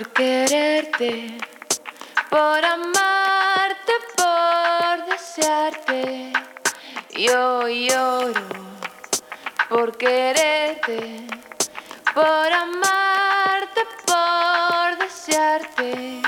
por quererte, por amarte, por desearte. Yo lloro por quererte, por amarte, por desearte.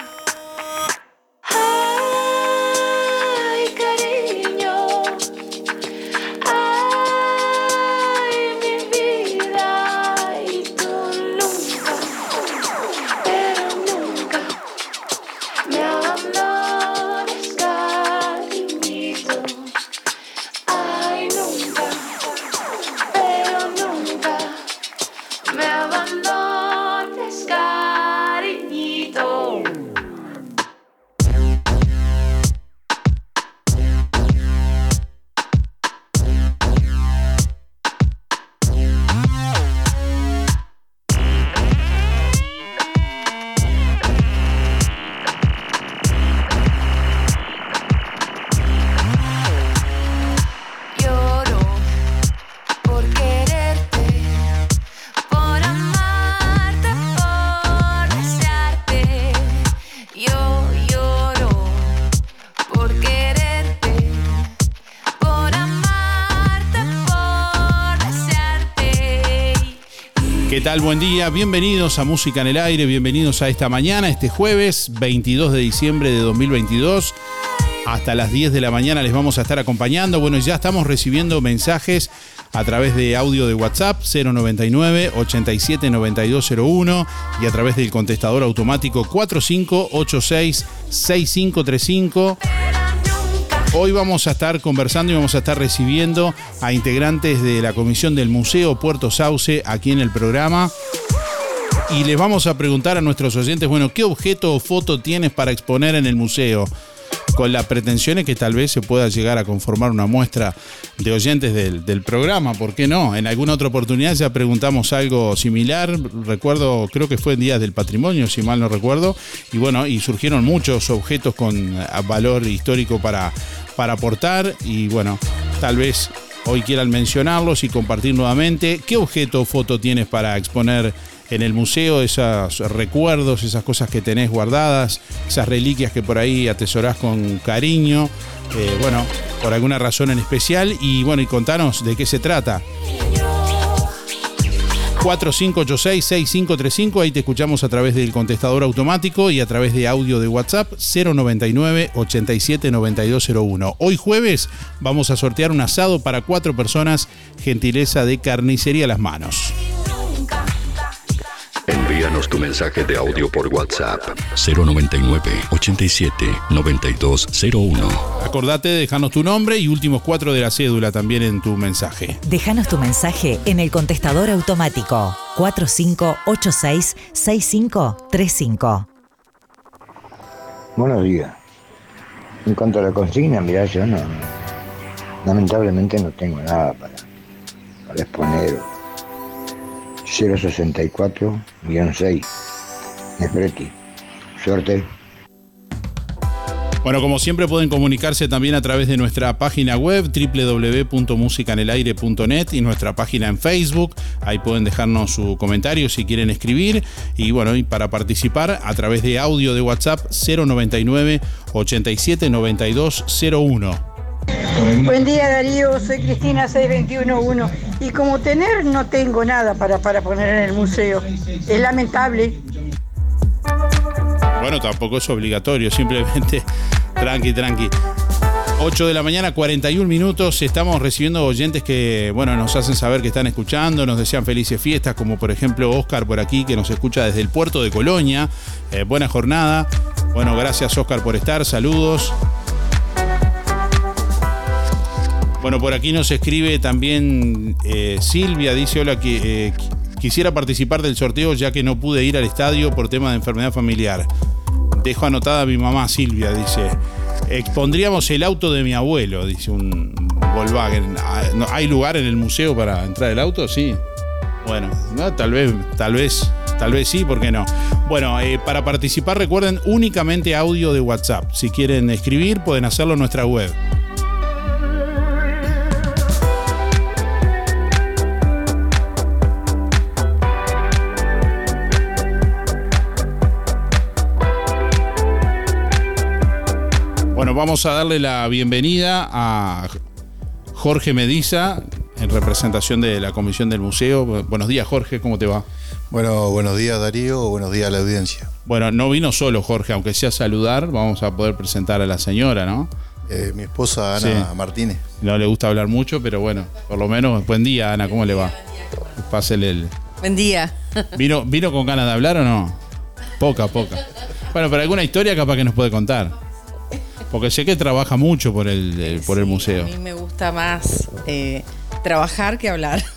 Tal? Buen día, bienvenidos a Música en el Aire, bienvenidos a esta mañana, este jueves 22 de diciembre de 2022. Hasta las 10 de la mañana les vamos a estar acompañando. Bueno, ya estamos recibiendo mensajes a través de audio de WhatsApp 099 87 9201 y a través del contestador automático 4586 6535. Hoy vamos a estar conversando y vamos a estar recibiendo a integrantes de la comisión del Museo Puerto Sauce aquí en el programa. Y les vamos a preguntar a nuestros oyentes, bueno, ¿qué objeto o foto tienes para exponer en el museo? Con las pretensiones que tal vez se pueda llegar a conformar una muestra de oyentes del, del programa, ¿por qué no? En alguna otra oportunidad ya preguntamos algo similar, recuerdo, creo que fue en Días del Patrimonio, si mal no recuerdo, y bueno, y surgieron muchos objetos con valor histórico para, para aportar, y bueno, tal vez hoy quieran mencionarlos y compartir nuevamente. ¿Qué objeto o foto tienes para exponer en el museo? Esos recuerdos, esas cosas que tenés guardadas, esas reliquias que por ahí atesorás con cariño. eh, bueno, por alguna razón en especial. Y bueno, y contanos de qué se trata. 4586-6535, ahí te escuchamos a través del contestador automático y a través de audio de WhatsApp 099-879201. Hoy jueves vamos a sortear un asado para cuatro personas, gentileza de carnicería a las manos. Envíanos tu mensaje de audio por WhatsApp. 099 87 9201. Acordate de dejarnos tu nombre y últimos cuatro de la cédula también en tu mensaje. Déjanos tu mensaje en el contestador automático 4586-6535. Buenos días. En cuanto a la consigna, mirá, yo no. Lamentablemente no tengo nada para, para exponer. 064-6. Nefreti. Suerte. Bueno, como siempre pueden comunicarse también a través de nuestra página web www.musicanelaire.net y nuestra página en Facebook. Ahí pueden dejarnos su comentario si quieren escribir. Y bueno, y para participar a través de audio de WhatsApp 099 87 92 01. Buen día Darío, soy Cristina 6211 y como tener no tengo nada para, para poner en el museo. Es lamentable. Bueno, tampoco es obligatorio, simplemente tranqui, tranqui. 8 de la mañana, 41 minutos. Estamos recibiendo oyentes que, bueno, nos hacen saber que están escuchando, nos desean felices fiestas, como por ejemplo Oscar por aquí, que nos escucha desde el puerto de Colonia. Eh, buena jornada. Bueno, gracias Oscar por estar, saludos. Bueno, por aquí nos escribe también eh, Silvia, dice hola, que, eh, Quisiera participar del sorteo ya que no pude ir al estadio por tema de enfermedad familiar. Dejo anotada a mi mamá Silvia, dice. Expondríamos el auto de mi abuelo, dice un Volkswagen. Ah, ¿Hay lugar en el museo para entrar el auto? Sí. Bueno, no, tal vez, tal vez, tal vez sí, ¿por qué no? Bueno, eh, para participar recuerden únicamente audio de WhatsApp. Si quieren escribir, pueden hacerlo en nuestra web. Bueno, vamos a darle la bienvenida a Jorge Mediza en representación de la comisión del museo. Buenos días, Jorge, ¿cómo te va? Bueno, buenos días Darío, buenos días a la audiencia. Bueno, no vino solo Jorge, aunque sea a saludar, vamos a poder presentar a la señora, ¿no? Eh, mi esposa Ana Sí. Martínez. No le gusta hablar mucho, pero bueno, por lo menos, buen día, Ana, ¿cómo le va? Pásele el. Buen día. ¿Vino, ¿Vino con ganas de hablar o no? Poca, poca. Bueno, pero alguna historia capaz que nos puede contar. Porque sé que trabaja mucho por el, el- por el A museo. mí me gusta más eh, trabajar que hablar.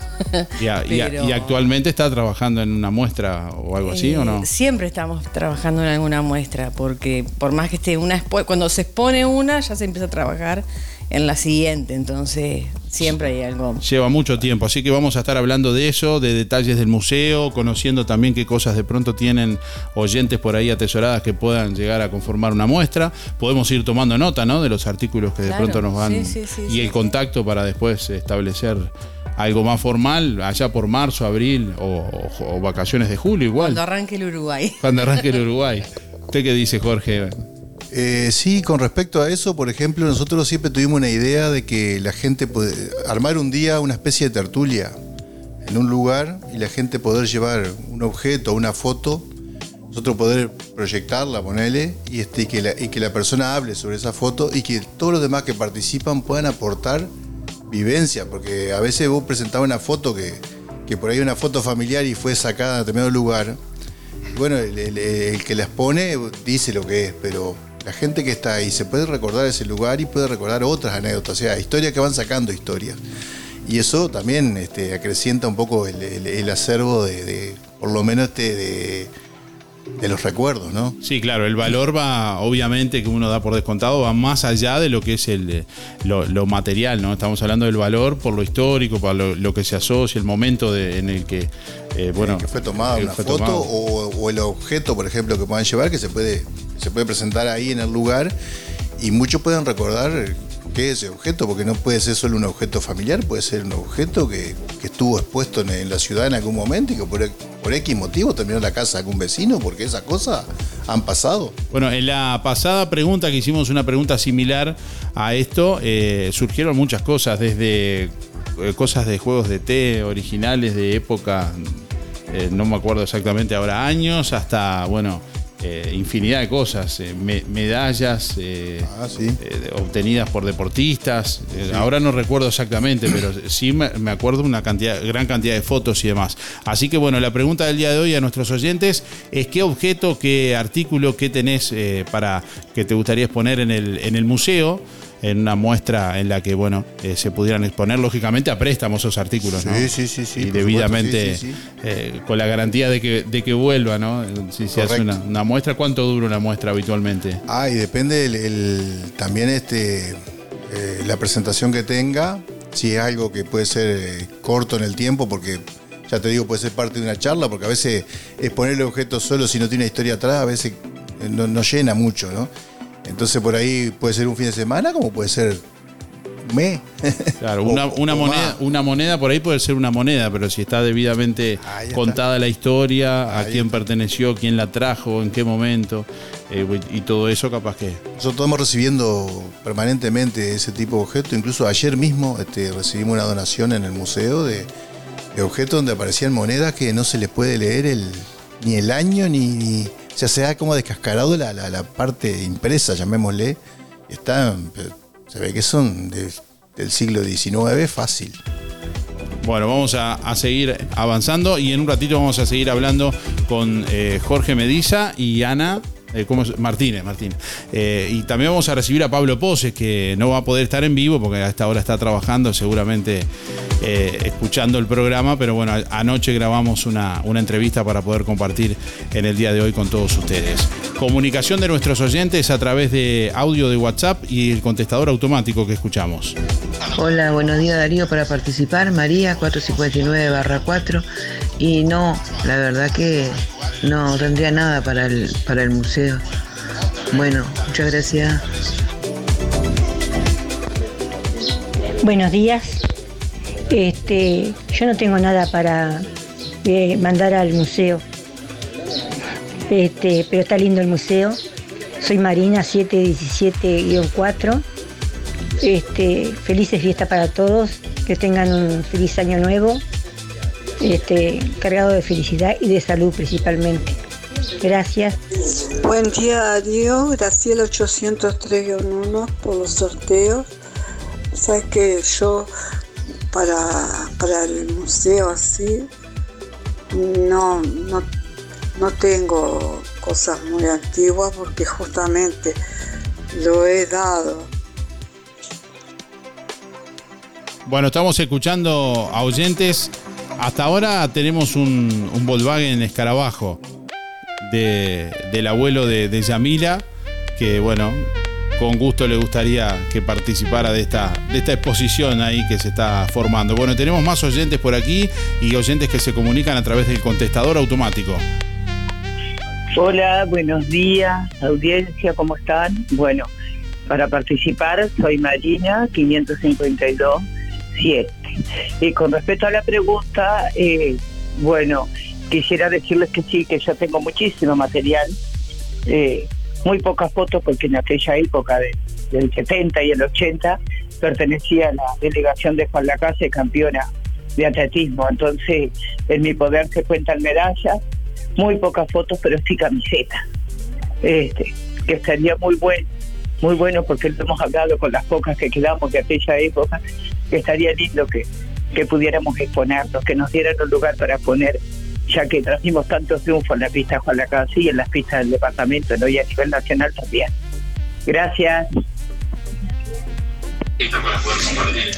Y, a- y a- Pero, y actualmente está trabajando en una muestra o algo así, eh, ¿o no? Siempre estamos trabajando en alguna muestra, porque por más que esté una cuando se expone una, ya se empieza a trabajar en la siguiente. Entonces, siempre hay algo. Lleva mucho tiempo, así que vamos a estar hablando de eso, de detalles del museo, conociendo también qué cosas de pronto tienen oyentes por ahí atesoradas que puedan llegar a conformar una muestra. Podemos ir tomando nota, ¿no? De los artículos que de pronto nos van sí, sí, sí, y el contacto para después establecer algo más formal allá por marzo, abril o, o- o vacaciones de julio igual. Cuando arranque el Uruguay. Cuando arranque el Uruguay. ¿Usted qué dice, Jorge? Eh, sí, con respecto a eso, por ejemplo, nosotros siempre tuvimos una idea de que la gente puede armar un día una especie de tertulia en un lugar y la gente poder llevar un objeto, una foto, nosotros poder proyectarla, ponerle, y, este, y, que la, persona hable sobre esa foto y que todos los demás que participan puedan aportar vivencia, porque a veces vos presentabas una foto que, que por ahí una foto familiar y fue sacada en determinado lugar, bueno, el, el- el que la expone dice lo que es, pero la gente que está ahí se puede recordar ese lugar y puede recordar otras anécdotas, o sea, historias que van sacando historias. Y eso también este, acrecienta un poco el, acervo de, de, por lo menos, este, de, de los recuerdos, ¿no? Sí, claro, el valor va, obviamente, que uno da por descontado, va más allá de lo que es el, eh, lo, lo material, ¿no? Estamos hablando del valor por lo histórico, por lo, lo que se asocia, el momento de- en el que, eh, bueno, que fue tomada que una fue foto tomado. o, o el objeto, por ejemplo, que puedan llevar, que se puede, se puede presentar ahí en el lugar y muchos pueden recordar qué es ese objeto, porque no puede ser solo un objeto familiar, puede ser un objeto que, estuvo expuesto en, en la ciudad en algún momento y que por, por X motivo terminó en la casa de algún vecino, porque esas cosas han pasado. Bueno, en la pasada pregunta que hicimos una pregunta similar a esto, eh, surgieron muchas cosas, desde eh, cosas de juegos de té originales de época, eh, no me acuerdo exactamente ahora, años, hasta, bueno, eh, infinidad de cosas, eh, me- medallas eh, Ah, sí. obtenidas por deportistas. Ahora no recuerdo exactamente, pero sí me, me acuerdo una cantidad, gran cantidad de fotos y demás. Así que bueno, la pregunta del día de hoy a nuestros oyentes es qué objeto, qué artículo, qué tenés para que te gustaría exponer en el, en el museo. En una muestra en la que, bueno, eh, se pudieran exponer, lógicamente, a préstamo esos artículos, ¿no? Sí, sí, sí, sí, Y debidamente, supuesto, sí, sí, sí. eh, con la garantía de que, de que vuelva, ¿no? Si se hace una, una muestra, ¿cuánto dura una muestra habitualmente? Ah, y depende el, el- también este, eh, la presentación que tenga, si es algo que puede ser corto en el tiempo, porque ya te digo, puede ser parte de una charla, porque a veces exponer el objeto solo si no tiene historia atrás, a veces no, no llena mucho, ¿no? Entonces por ahí puede ser un fin de semana, como puede ser un mes. Claro, una, moneda, más. una moneda por ahí puede ser una moneda, pero si está debidamente está. contada la historia, a quién está. perteneció, quién la trajo, en qué momento, eh, y todo eso capaz que... Nosotros estamos recibiendo permanentemente ese tipo de objetos. Incluso ayer mismo este, recibimos una donación en el museo de, de objetos donde aparecían monedas que no se les puede leer el, ni el año ni. ni- o sea, se ha como descascarado la, la- parte impresa, llamémosle. Pero se ve que son de- del siglo XIX fácil. Bueno, vamos a, a seguir avanzando y en un ratito vamos a seguir hablando con eh, Jorge Mediza y Ana Eh, ¿cómo? Martínez, Martínez. Eh, y también vamos a recibir a Pablo Poses, que no va a poder estar en vivo porque a esta hora está trabajando, seguramente eh, escuchando el programa, pero bueno, anoche grabamos una, una entrevista para poder compartir en el día de hoy con todos ustedes. Comunicación de nuestros oyentes a través de audio de WhatsApp y el contestador automático que escuchamos. Hola, buenos días Darío para participar, María 459 barra 4 y no, la verdad que no tendría nada para el, para el museo. Bueno, muchas gracias. Buenos días. Este, yo no tengo nada para eh, mandar al museo. Este, pero está lindo el museo. Soy Marina 717-4. Este, felices fiestas para todos. Que tengan un feliz año nuevo. Este, cargado de felicidad y de salud principalmente. Gracias. Buen día Darío, Graciela 803-1 por los sorteos. Sabes que yo para, para el museo así no, no, no tengo cosas muy antiguas porque justamente lo he dado. Bueno, estamos escuchando a oyentes. Hasta ahora tenemos un, un Volkswagen Escarabajo de- del abuelo de, de Yamila, que bueno, con gusto le gustaría que participara de esta, de esta exposición ahí que se está formando. Bueno, tenemos más oyentes por aquí y oyentes que se comunican a través del contestador automático. Hola, buenos días, audiencia, ¿cómo están? Bueno, para participar soy Marina 552 7. Y con respecto a la pregunta, eh, bueno, quisiera decirles que sí, que yo tengo muchísimo material, eh, muy pocas fotos porque en aquella época de- del 70 y el 80 pertenecía a la delegación de Juan Lacase, campeona de atletismo. Entonces, en mi poder se cuentan medallas, muy pocas fotos, pero sí camisetas. Este, que estaría muy bueno, muy bueno porque lo hemos hablado con las pocas que quedamos de aquella época, estaría lindo que, que pudiéramos exponernos, que nos dieran un lugar para poner, ya que trajimos tantos triunfos en la pista Juan Lacase y en las pistas del departamento, ¿no? y a nivel nacional también. Gracias.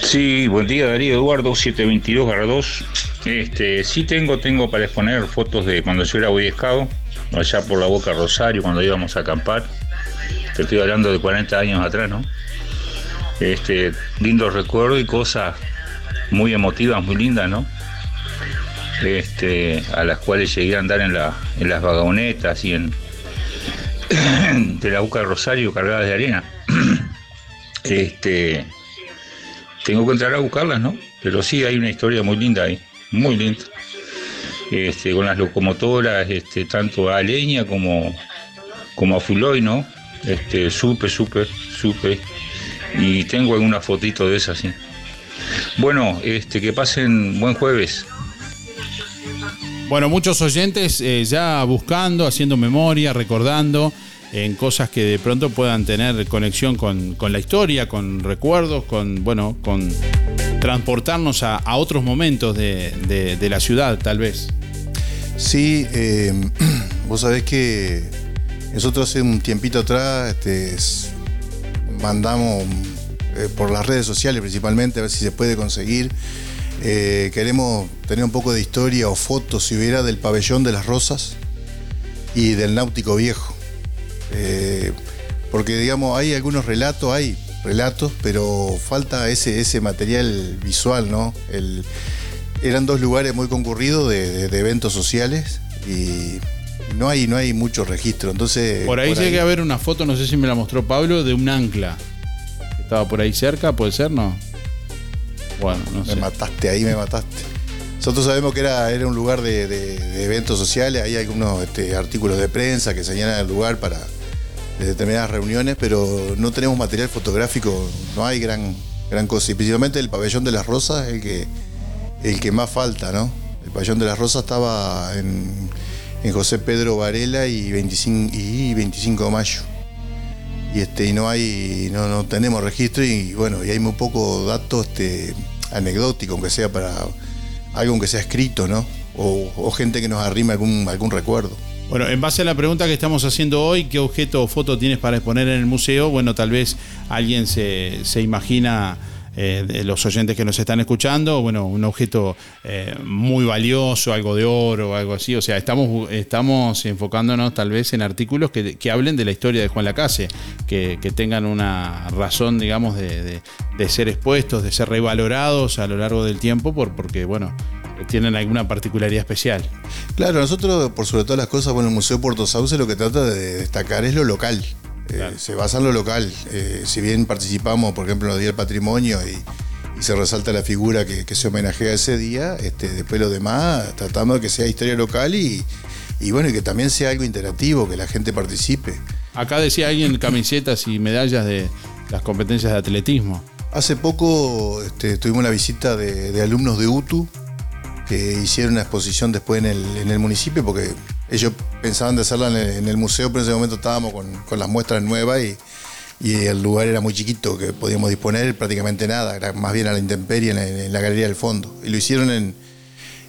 Sí, buen día Darío Eduardo, 722 Este, sí tengo, tengo para exponer fotos de cuando yo era Boy allá por la Boca Rosario, cuando íbamos a acampar. Te estoy hablando de 40 años atrás, ¿no? Este, lindos recuerdos y cosas muy emotivas, muy lindas, ¿no? Este, a las cuales llegué a andar en, la, en las vagonetas y en de la Boca Rosario cargadas de arena. Este, tengo que entrar a buscarlas, ¿no? Pero sí hay una historia muy linda ahí, muy linda. Este, con las locomotoras, este, tanto a leña como, como a Fuloy, ¿no? Este, supe, supe, supe. Y tengo alguna fotito de esas, sí. Bueno, este, que pasen buen jueves. Bueno, muchos oyentes eh, ya buscando, haciendo memoria, recordando en cosas que de pronto puedan tener conexión con, con la historia, con recuerdos, con, bueno, con transportarnos a, a otros momentos de, de- de la ciudad, tal vez. Sí, eh, vos sabés que nosotros hace un tiempito atrás este, mandamos eh, por las redes sociales principalmente, a ver si se puede conseguir. Eh, queremos tener un poco de historia o fotos, si hubiera, del pabellón de las rosas y del náutico viejo. Eh, porque, digamos, hay algunos relatos, hay relatos, pero falta ese, ese material visual, ¿no? El, eran dos lugares muy concurridos de, eventos sociales y no hay, no hay mucho registro. Entonces, Por ahí llegué a ver una foto, no sé si me la mostró Pablo, de un ancla. Estaba por ahí cerca, ¿puede ser? No. Bueno, no sé. Me mataste, ahí me mataste. Nosotros sabemos que era, era un lugar de, de- de eventos sociales, hay algunos este, artículos de prensa que señalan el lugar para de determinadas reuniones, pero no tenemos material fotográfico, no hay gran, gran cosa. Y principalmente el pabellón de las rosas es el que, el que más falta, ¿no? El pabellón de las rosas estaba en, en José Pedro Varela y 25, y 25 de mayo. Y este, y no hay, no, no tenemos registro y bueno, y hay muy poco dato este, anecdótico, aunque sea para algo aunque sea escrito, ¿no? O, gente que nos arrime algún, algún recuerdo. Bueno, en base a la pregunta que estamos haciendo hoy, ¿qué objeto o foto tienes para exponer en el museo? Bueno, tal vez alguien se, se imagina, eh, de los oyentes que nos están escuchando, bueno, un objeto eh, muy valioso, algo de oro algo así. O sea, estamos, estamos enfocándonos tal vez en artículos que, que hablen de la historia de Juan Lacase, que, que tengan una razón, digamos, de, de- de ser expuestos, de ser revalorados a lo largo del tiempo, por, porque, bueno, tienen alguna particularidad especial. Claro, nosotros, por sobre todas las cosas, bueno, el Museo Puerto Sauce lo que trata de destacar es lo local. Eh, se basa en lo local. Eh, si bien participamos, por ejemplo, en los Días del Patrimonio y, y se resalta la figura que, que se homenajea ese día, este, después lo demás, tratamos de que sea historia local y, y bueno, y que también sea algo interactivo, que la gente participe. Acá decía alguien camisetas y medallas de las competencias de atletismo. Hace poco este, tuvimos la visita de, de alumnos de UTU que hicieron una exposición después en el, en el municipio porque ellos pensaban de hacerla en el, museo, pero en ese momento estábamos con, con las muestras nuevas y, el lugar era muy chiquito, que podíamos disponer prácticamente nada, más bien a la intemperie en la, galería del fondo. Y lo hicieron en,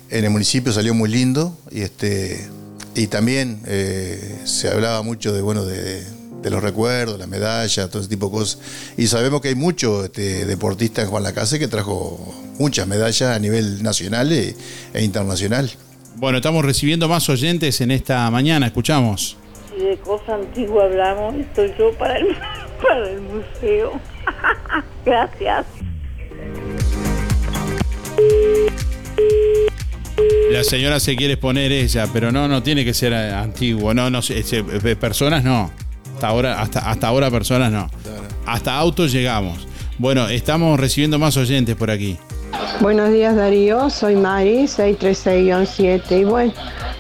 en el municipio, salió muy lindo y este y también eh, se hablaba mucho de bueno de, de los recuerdos, las medallas, todo ese tipo de cosas. Y sabemos que hay muchos este, deportistas en Juan Lacase que trajo muchas medallas a nivel nacional e, e internacional. Bueno, estamos recibiendo más oyentes en esta mañana, escuchamos. Si de cosa antigua hablamos, estoy yo para el, para el museo. Gracias. La señora se quiere exponer ella, pero no, no tiene que ser eh, antiguo. No, no, sé, personas no. Hasta ahora, hasta, hasta ahora personas no. Hasta autos llegamos. Bueno, estamos recibiendo más oyentes por aquí. Buenos días Darío, soy Mari, 636-7 y bueno,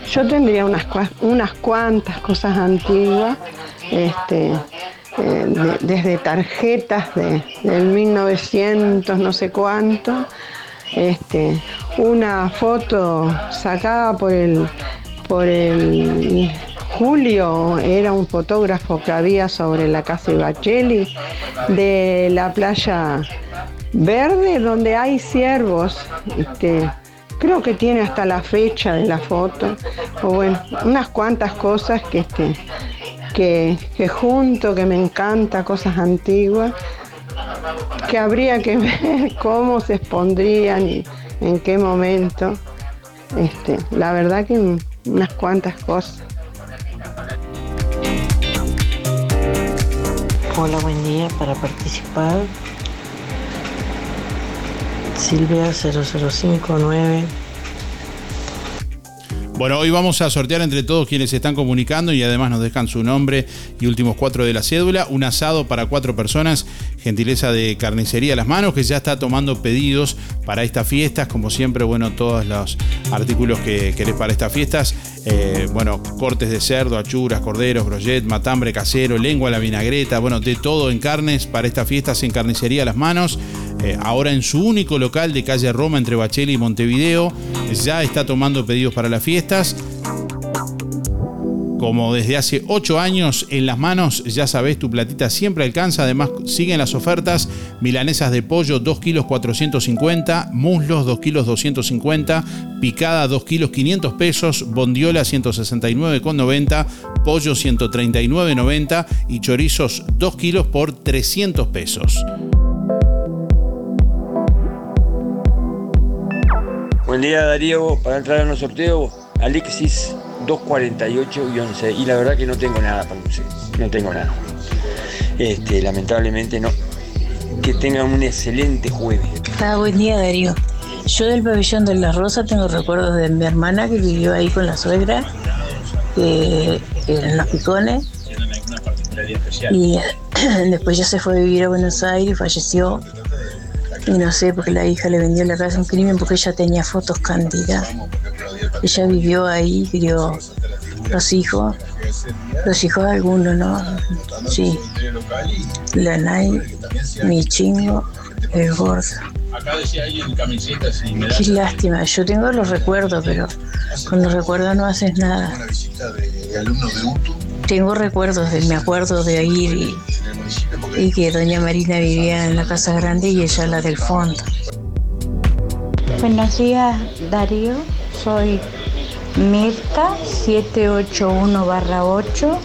yo tendría unas, cua- unas cuantas cosas antiguas, este, eh, de- desde tarjetas de, del 1900 no sé cuánto, este, una foto sacada por el, por el Julio, era un fotógrafo que había sobre la casa Bacheli, de la playa verde donde hay ciervos. Este, creo que tiene hasta la fecha de la foto. O bueno, unas cuantas cosas que, este, que, que junto, que me encanta, cosas antiguas, que habría que ver cómo se expondrían y en qué momento. Este, la verdad que unas cuantas cosas. Hola, buen día. Para participar, Silvia 0059. Bueno, hoy vamos a sortear entre todos quienes se están comunicando y además nos dejan su nombre y últimos cuatro de la cédula. Un asado para cuatro personas, gentileza de carnicería a las manos, que ya está tomando pedidos para estas fiestas. Como siempre, bueno, todos los artículos que querés para estas fiestas. Eh, bueno, cortes de cerdo, achuras, corderos, brochet, matambre casero, lengua la vinagreta, bueno, de todo en carnes para estas fiestas en carnicería las manos. Eh, ahora en su único local de calle Roma entre Bacheli y Montevideo. Ya está tomando pedidos para las fiestas. Como desde hace 8 años en las manos, ya sabes, tu platita siempre alcanza. Además, siguen las ofertas: milanesas de pollo 2 kilos 450, muslos 2 kilos 250, picada 2 kilos 500 pesos, bondiola 169,90, pollo 139,90 y chorizos 2 kilos por 300 pesos. Buen día Darío, para entrar en los sorteos, Alexis 248-11 y la verdad que no tengo nada para el museo, no tengo nada. Este, lamentablemente no. Que tengan un excelente jueves. Ah, buen día Darío. Yo del pabellón de la Rosa tengo recuerdos de mi hermana que vivió ahí con la suegra, en los picones, y después ya se fue a vivir a Buenos Aires falleció. Y no sé, porque la hija le vendió la casa un crimen porque ella tenía fotos cantidad. Ella vivió ahí, crió los hijos, los hijos de algunos, ¿no? Sí. La Nay, mi chingo, el gordo. Qué lástima, yo tengo los recuerdos, pero con los recuerdos no haces nada. Tengo recuerdos, de, me acuerdo de ir y, y que doña Marina vivía en la casa grande y ella la del fondo. Buenos días, Darío. Soy Mirta 781 barra 8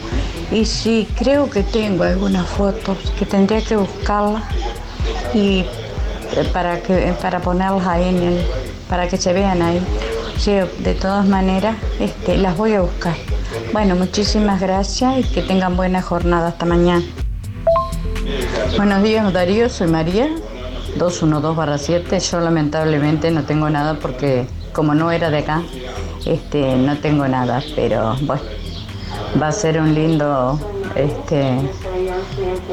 y sí, creo que tengo algunas fotos que tendría que buscarlas y eh, para, que, para ponerlas ahí en para que se vean ahí. De todas maneras, este, las voy a buscar. Bueno, muchísimas gracias y que tengan buena jornada. Hasta mañana. Buenos días, Darío. Soy María, 212-7. Yo lamentablemente no tengo nada porque como no era de acá, este, no tengo nada. Pero bueno, va a ser un lindo este,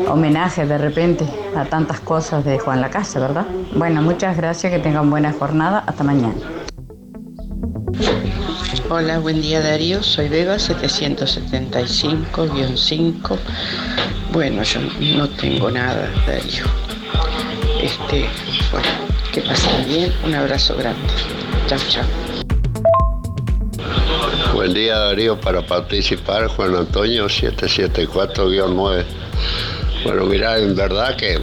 homenaje de repente a tantas cosas de Juan Lacase, ¿verdad? Bueno, muchas gracias. Que tengan buena jornada. Hasta mañana. Hola, buen día Darío, soy Beba 775-5. Bueno, yo no tengo nada, Darío. Este, bueno, que pasen bien, un abrazo grande. Chao, chao. Buen día Darío, para participar Juan Antonio 774-9. Bueno, mira, en verdad que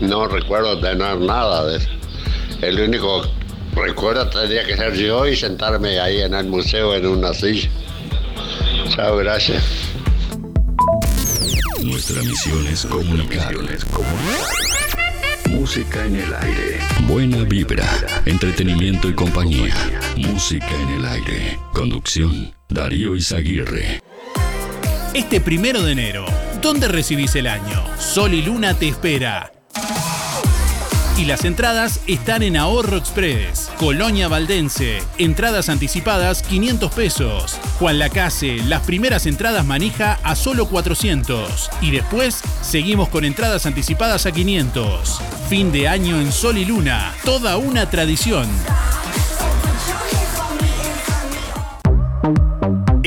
no recuerdo tener nada de eso. El único recuerdo tendría que ser yo y sentarme ahí en el museo en una silla. Chao, gracias. Nuestra misión es comunicar. Música en el aire. Buena vibra, entretenimiento y compañía. Música en el aire. Conducción, Darío Izaguirre. Este primero de enero, ¿dónde recibís el año? Sol y Luna te espera. Y las entradas están en Ahorro Express. Colonia Valdense. Entradas anticipadas 500 pesos. Juan Lacase, las primeras entradas manija a solo 400. Y después seguimos con entradas anticipadas a 500. Fin de año en Sol y Luna. Toda una tradición.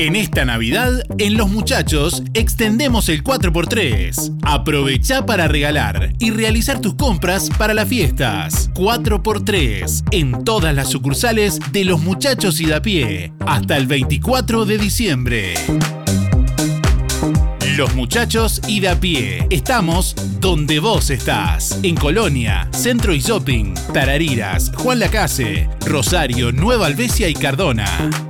En esta Navidad, en Los Muchachos, extendemos el 4x3. Aprovecha para regalar y realizar tus compras para las fiestas. 4x3 en todas las sucursales de Los Muchachos y de pie. Hasta el 24 de diciembre. Los Muchachos y de pie. Estamos donde vos estás. En Colonia, Centro y Shopping, Tarariras, Juan Lacase, Rosario, Nueva Albesia y Cardona.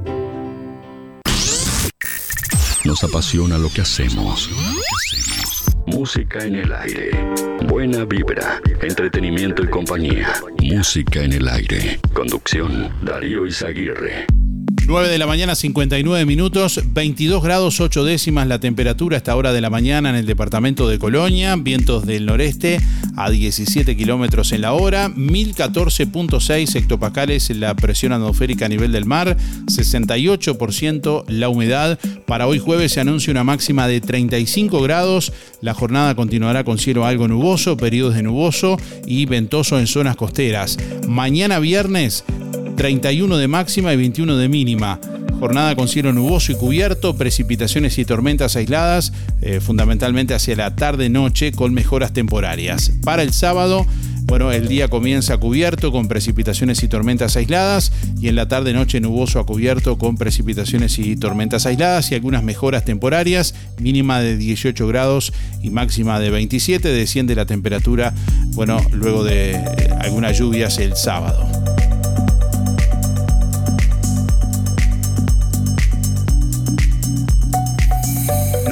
Nos apasiona lo que hacemos. Música en el aire. Buena vibra, entretenimiento y compañía. Música en el aire. Conducción, Darío Izaguirre. 9 de la mañana, 59 minutos, 22 grados 8 décimas la temperatura a esta hora de la mañana en el departamento de Colonia, vientos del noreste a 17 kilómetros en la hora, 1014.6 hectopascales la presión atmosférica a nivel del mar, 68% la humedad. Para hoy jueves se anuncia una máxima de 35 grados, la jornada continuará con cielo algo nuboso, periodos de nuboso y ventoso en zonas costeras. Mañana viernes 31 de máxima y 21 de mínima. Jornada con cielo nuboso y cubierto, precipitaciones y tormentas aisladas, eh, fundamentalmente hacia la tarde-noche con mejoras temporarias. Para el sábado, bueno, el día comienza cubierto con precipitaciones y tormentas aisladas y en la tarde-noche nuboso a cubierto con precipitaciones y tormentas aisladas y algunas mejoras temporarias, mínima de 18 grados y máxima de 27. Desciende la temperatura, bueno, luego de eh, algunas lluvias el sábado.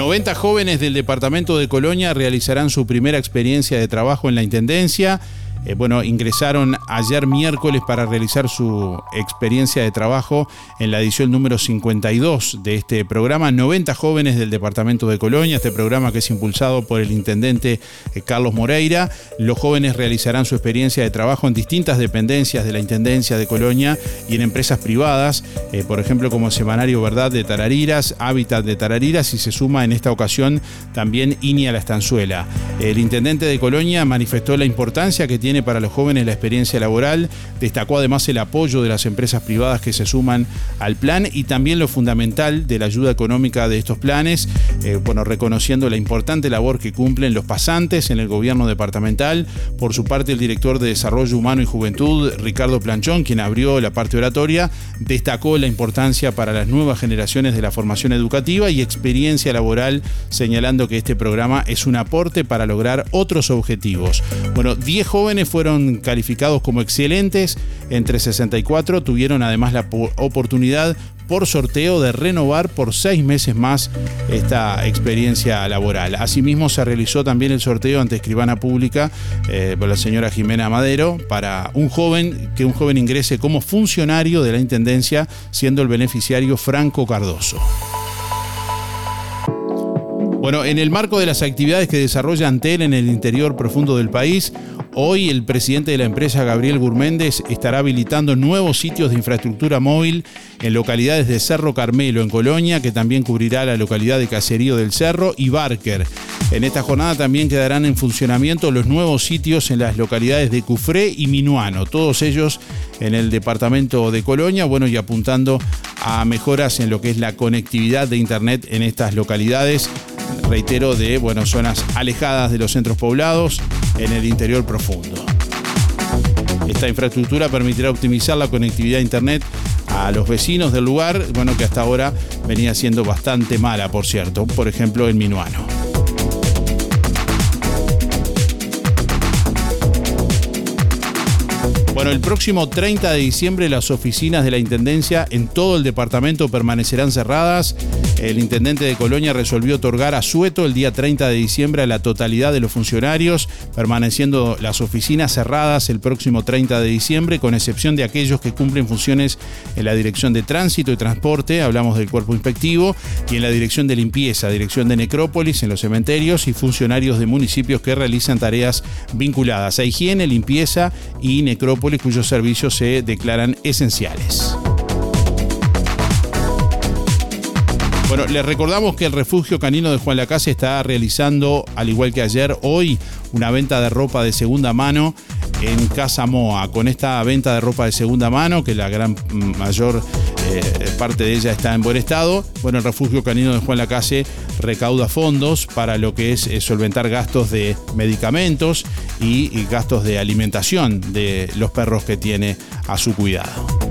90 jóvenes del departamento de Colonia realizarán su primera experiencia de trabajo en la Intendencia. Eh, bueno, ingresaron ayer miércoles para realizar su experiencia de trabajo en la edición número 52 de este programa. 90 jóvenes del departamento de Colonia, este programa que es impulsado por el intendente eh, Carlos Moreira. Los jóvenes realizarán su experiencia de trabajo en distintas dependencias de la Intendencia de Colonia y en empresas privadas, eh, por ejemplo como Semanario Verdad de Tarariras, Hábitat de Tarariras y se suma en esta ocasión también INIA La Estanzuela. El intendente de Colonia manifestó la importancia que tiene para los jóvenes la experiencia laboral. Destacó además el apoyo de las empresas privadas que se suman al plan y también lo fundamental de la ayuda económica de estos planes, eh, bueno, reconociendo la importante labor que cumplen los pasantes en el gobierno departamental. Por su parte, el director de Desarrollo Humano y Juventud, Ricardo Planchón, quien abrió la parte oratoria, destacó la importancia para las nuevas generaciones de la formación educativa y experiencia laboral, señalando que este programa es un aporte para lograr otros objetivos. Bueno, 10 jóvenes fueron calificados como excelentes, entre 64 tuvieron además la oportunidad por sorteo de renovar por seis meses más esta experiencia laboral. Asimismo, se realizó también el sorteo ante escribana pública eh, por la señora Jimena Madero para un joven que un joven ingrese como funcionario de la intendencia, siendo el beneficiario Franco Cardoso. Bueno, en el marco de las actividades que desarrolla Antel en el interior profundo del país, hoy el presidente de la empresa, Gabriel Gurméndez, estará habilitando nuevos sitios de infraestructura móvil en localidades de Cerro Carmelo, en Colonia, que también cubrirá la localidad de Caserío del Cerro y Barker. En esta jornada también quedarán en funcionamiento los nuevos sitios en las localidades de Cufré y Minuano, todos ellos en el departamento de Colonia, bueno, y apuntando a mejoras en lo que es la conectividad de Internet en estas localidades reitero, de bueno, zonas alejadas de los centros poblados en el interior profundo. Esta infraestructura permitirá optimizar la conectividad a Internet a los vecinos del lugar, bueno, que hasta ahora venía siendo bastante mala, por cierto, por ejemplo en Minuano. Bueno, el próximo 30 de diciembre las oficinas de la Intendencia en todo el departamento permanecerán cerradas. El intendente de Colonia resolvió otorgar a Sueto el día 30 de diciembre a la totalidad de los funcionarios, permaneciendo las oficinas cerradas el próximo 30 de diciembre, con excepción de aquellos que cumplen funciones en la Dirección de Tránsito y Transporte, hablamos del cuerpo inspectivo, y en la Dirección de Limpieza, Dirección de Necrópolis, en los cementerios y funcionarios de municipios que realizan tareas vinculadas a higiene, limpieza y necrópolis cuyos servicios se declaran esenciales. Bueno, les recordamos que el refugio canino de Juan Lacase está realizando, al igual que ayer, hoy, una venta de ropa de segunda mano en Casa Moa. Con esta venta de ropa de segunda mano, que la gran mayor eh, parte de ella está en buen estado, bueno, el refugio canino de Juan Lacase recauda fondos para lo que es eh, solventar gastos de medicamentos y gastos de alimentación de los perros que tiene a su cuidado.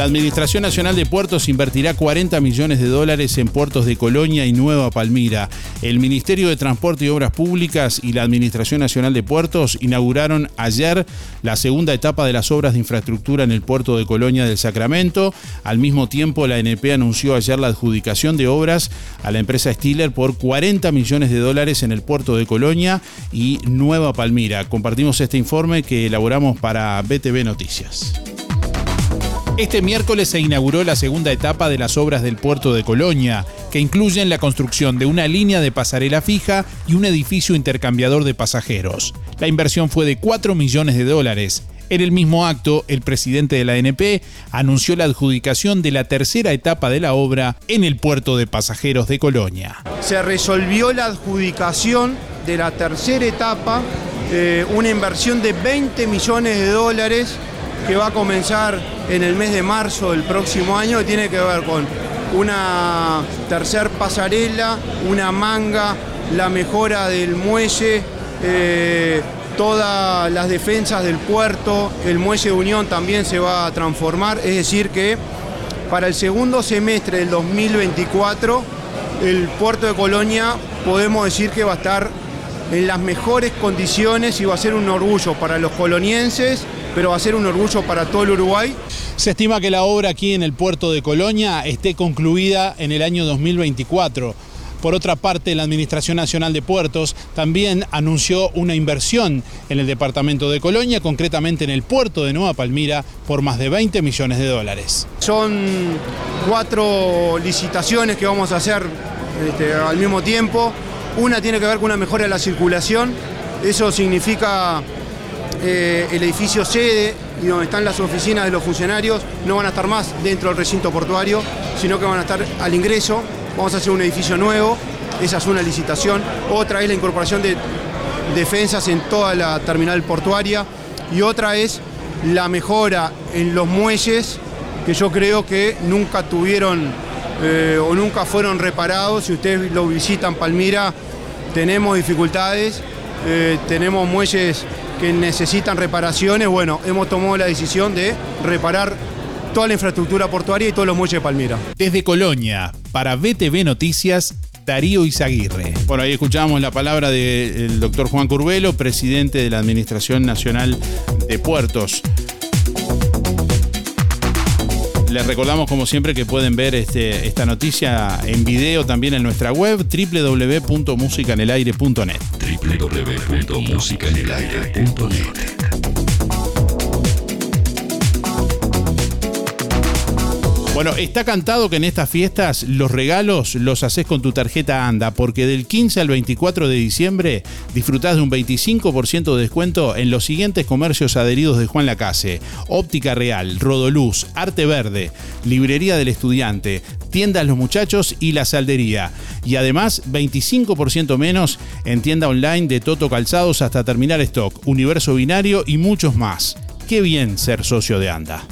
La Administración Nacional de Puertos invertirá 40 millones de dólares en puertos de Colonia y Nueva Palmira. El Ministerio de Transporte y Obras Públicas y la Administración Nacional de Puertos inauguraron ayer la segunda etapa de las obras de infraestructura en el puerto de Colonia del Sacramento. Al mismo tiempo, la NP anunció ayer la adjudicación de obras a la empresa Stiller por 40 millones de dólares en el puerto de Colonia y Nueva Palmira. Compartimos este informe que elaboramos para BTV Noticias. Este miércoles se inauguró la segunda etapa de las obras del puerto de Colonia, que incluyen la construcción de una línea de pasarela fija y un edificio intercambiador de pasajeros. La inversión fue de 4 millones de dólares. En el mismo acto, el presidente de la ANP anunció la adjudicación de la tercera etapa de la obra en el puerto de pasajeros de Colonia. Se resolvió la adjudicación de la tercera etapa, eh, una inversión de 20 millones de dólares que va a comenzar en el mes de marzo del próximo año, tiene que ver con una tercer pasarela, una manga, la mejora del muelle, eh, todas las defensas del puerto, el muelle de Unión también se va a transformar, es decir que para el segundo semestre del 2024 el puerto de Colonia podemos decir que va a estar en las mejores condiciones y va a ser un orgullo para los colonienses pero va a ser un orgullo para todo el Uruguay. Se estima que la obra aquí en el puerto de Colonia esté concluida en el año 2024. Por otra parte, la Administración Nacional de Puertos también anunció una inversión en el departamento de Colonia, concretamente en el puerto de Nueva Palmira, por más de 20 millones de dólares. Son cuatro licitaciones que vamos a hacer este, al mismo tiempo. Una tiene que ver con una mejora de la circulación. Eso significa eh, el edificio sede y donde están las oficinas de los funcionarios no van a estar más dentro del recinto portuario, sino que van a estar al ingreso. vamos a hacer un edificio nuevo, esa es una licitación. Otra es la incorporación de defensas en toda la terminal portuaria y otra es la mejora en los muelles que yo creo que nunca tuvieron eh, o nunca fueron reparados. Si ustedes lo visitan Palmira, tenemos dificultades, eh, tenemos muelles que necesitan reparaciones. Bueno, hemos tomado la decisión de reparar toda la infraestructura portuaria y todos los muelles de Palmira. Desde Colonia, para BTV Noticias, Darío Izaguirre. Bueno, ahí escuchamos la palabra del doctor Juan Curbelo, presidente de la Administración Nacional de Puertos. Les recordamos como siempre que pueden ver este, esta noticia en video también en nuestra web www.musicanelaire.net www.musicanelaire.net Bueno, está cantado que en estas fiestas los regalos los haces con tu tarjeta ANDA, porque del 15 al 24 de diciembre disfrutás de un 25% de descuento en los siguientes comercios adheridos de Juan Lacase: Óptica Real, Rodoluz, Arte Verde, Librería del Estudiante, Tiendas Los Muchachos y La Saldería. Y además 25% menos en tienda online de Toto Calzados hasta terminar stock, Universo Binario y muchos más. Qué bien ser socio de ANDA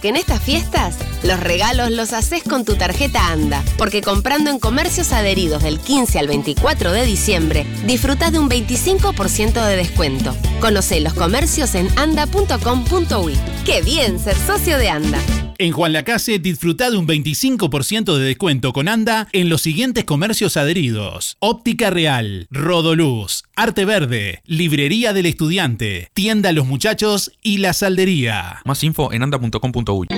que en estas fiestas los regalos los haces con tu tarjeta ANDA, porque comprando en comercios adheridos del 15 al 24 de diciembre, disfrutas de un 25% de descuento. Conoce los comercios en anda.com.uy. ¡Qué bien ser socio de ANDA! En Juan Lacase disfruta de un 25% de descuento con ANDA en los siguientes comercios adheridos. Óptica Real, Rodoluz, Arte Verde, Librería del Estudiante, Tienda Los Muchachos y La Saldería. Más info en anda.com.uy.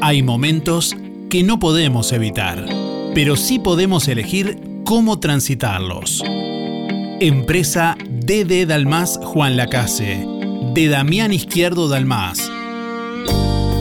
Hay momentos que no podemos evitar, pero sí podemos elegir cómo transitarlos. Empresa DD Dalmas Juan Lacase, de Damián Izquierdo Dalmas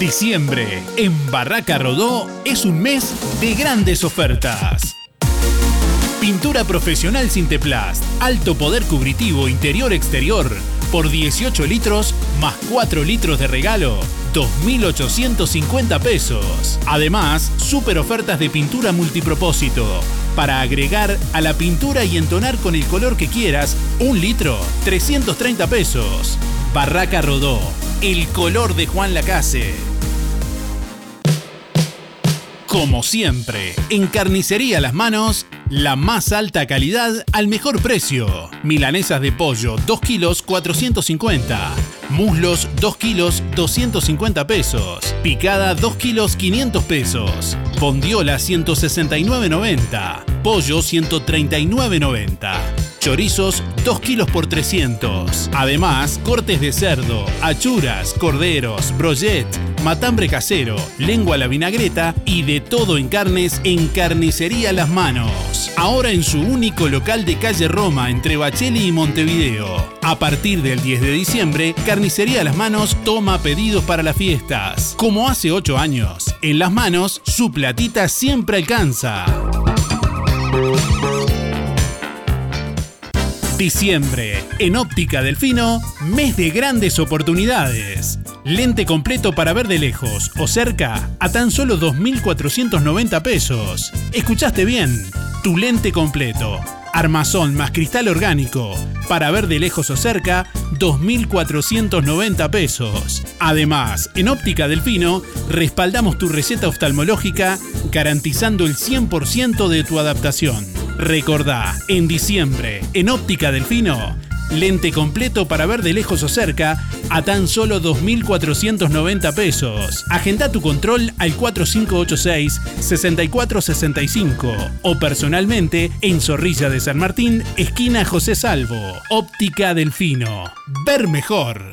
Diciembre en Barraca Rodó es un mes de grandes ofertas. Pintura profesional Sinteplast, alto poder cubritivo interior-exterior, por 18 litros más 4 litros de regalo, 2.850 pesos. Además, super ofertas de pintura multipropósito. Para agregar a la pintura y entonar con el color que quieras, un litro, 330 pesos. Barraca Rodó, el color de Juan Lacase. Como siempre, en Carnicería Las Manos, la más alta calidad al mejor precio. Milanesas de pollo, 2 kilos 450. Muslos, 2 kilos 250 pesos. Picada, 2 kilos 500 pesos. Bondiola, 169.90. Pollo, 139.90. Chorizos 2 kilos por 300. Además, cortes de cerdo, achuras, corderos, brochet, matambre casero, lengua a la vinagreta y de todo en carnes en Carnicería Las Manos. Ahora en su único local de calle Roma entre Bacheli y Montevideo. A partir del 10 de diciembre, Carnicería Las Manos toma pedidos para las fiestas. Como hace 8 años, en Las Manos su platita siempre alcanza. Diciembre, en Óptica Delfino, mes de grandes oportunidades. Lente completo para ver de lejos o cerca a tan solo 2.490 pesos. ¿Escuchaste bien? Tu lente completo. Armazón más cristal orgánico. Para ver de lejos o cerca, 2.490 pesos. Además, en Óptica Delfino, respaldamos tu receta oftalmológica garantizando el 100% de tu adaptación. Recordá, en diciembre, en Óptica Delfino, lente completo para ver de lejos o cerca a tan solo 2.490 pesos. Agenda tu control al 4586-6465 o personalmente en Zorrilla de San Martín, esquina José Salvo. Óptica Delfino. Ver mejor.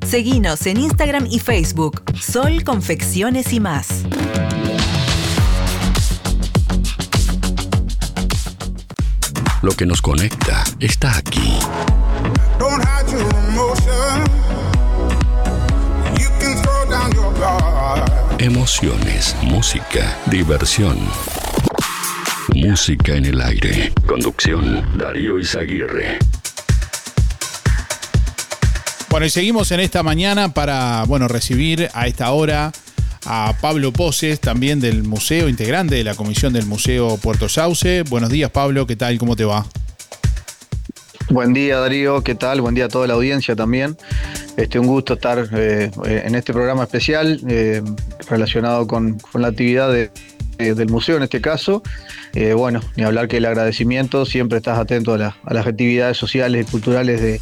Seguinos en Instagram y Facebook. Sol, confecciones y más. Lo que nos conecta está aquí. Emociones, música, diversión. Música en el aire. Conducción, Darío Izaguirre. Bueno, y seguimos en esta mañana para, bueno, recibir a esta hora a Pablo Poses, también del museo, integrante de la comisión del Museo Puerto Sauce. Buenos días, Pablo, ¿qué tal? ¿Cómo te va? Buen día Darío, ¿qué tal? Buen día a toda la audiencia también. Este, un gusto estar eh, en este programa especial eh, relacionado con, con la actividad de, de- del museo en este caso. Eh, bueno, ni hablar que el agradecimiento, siempre estás atento a las actividades sociales y culturales de,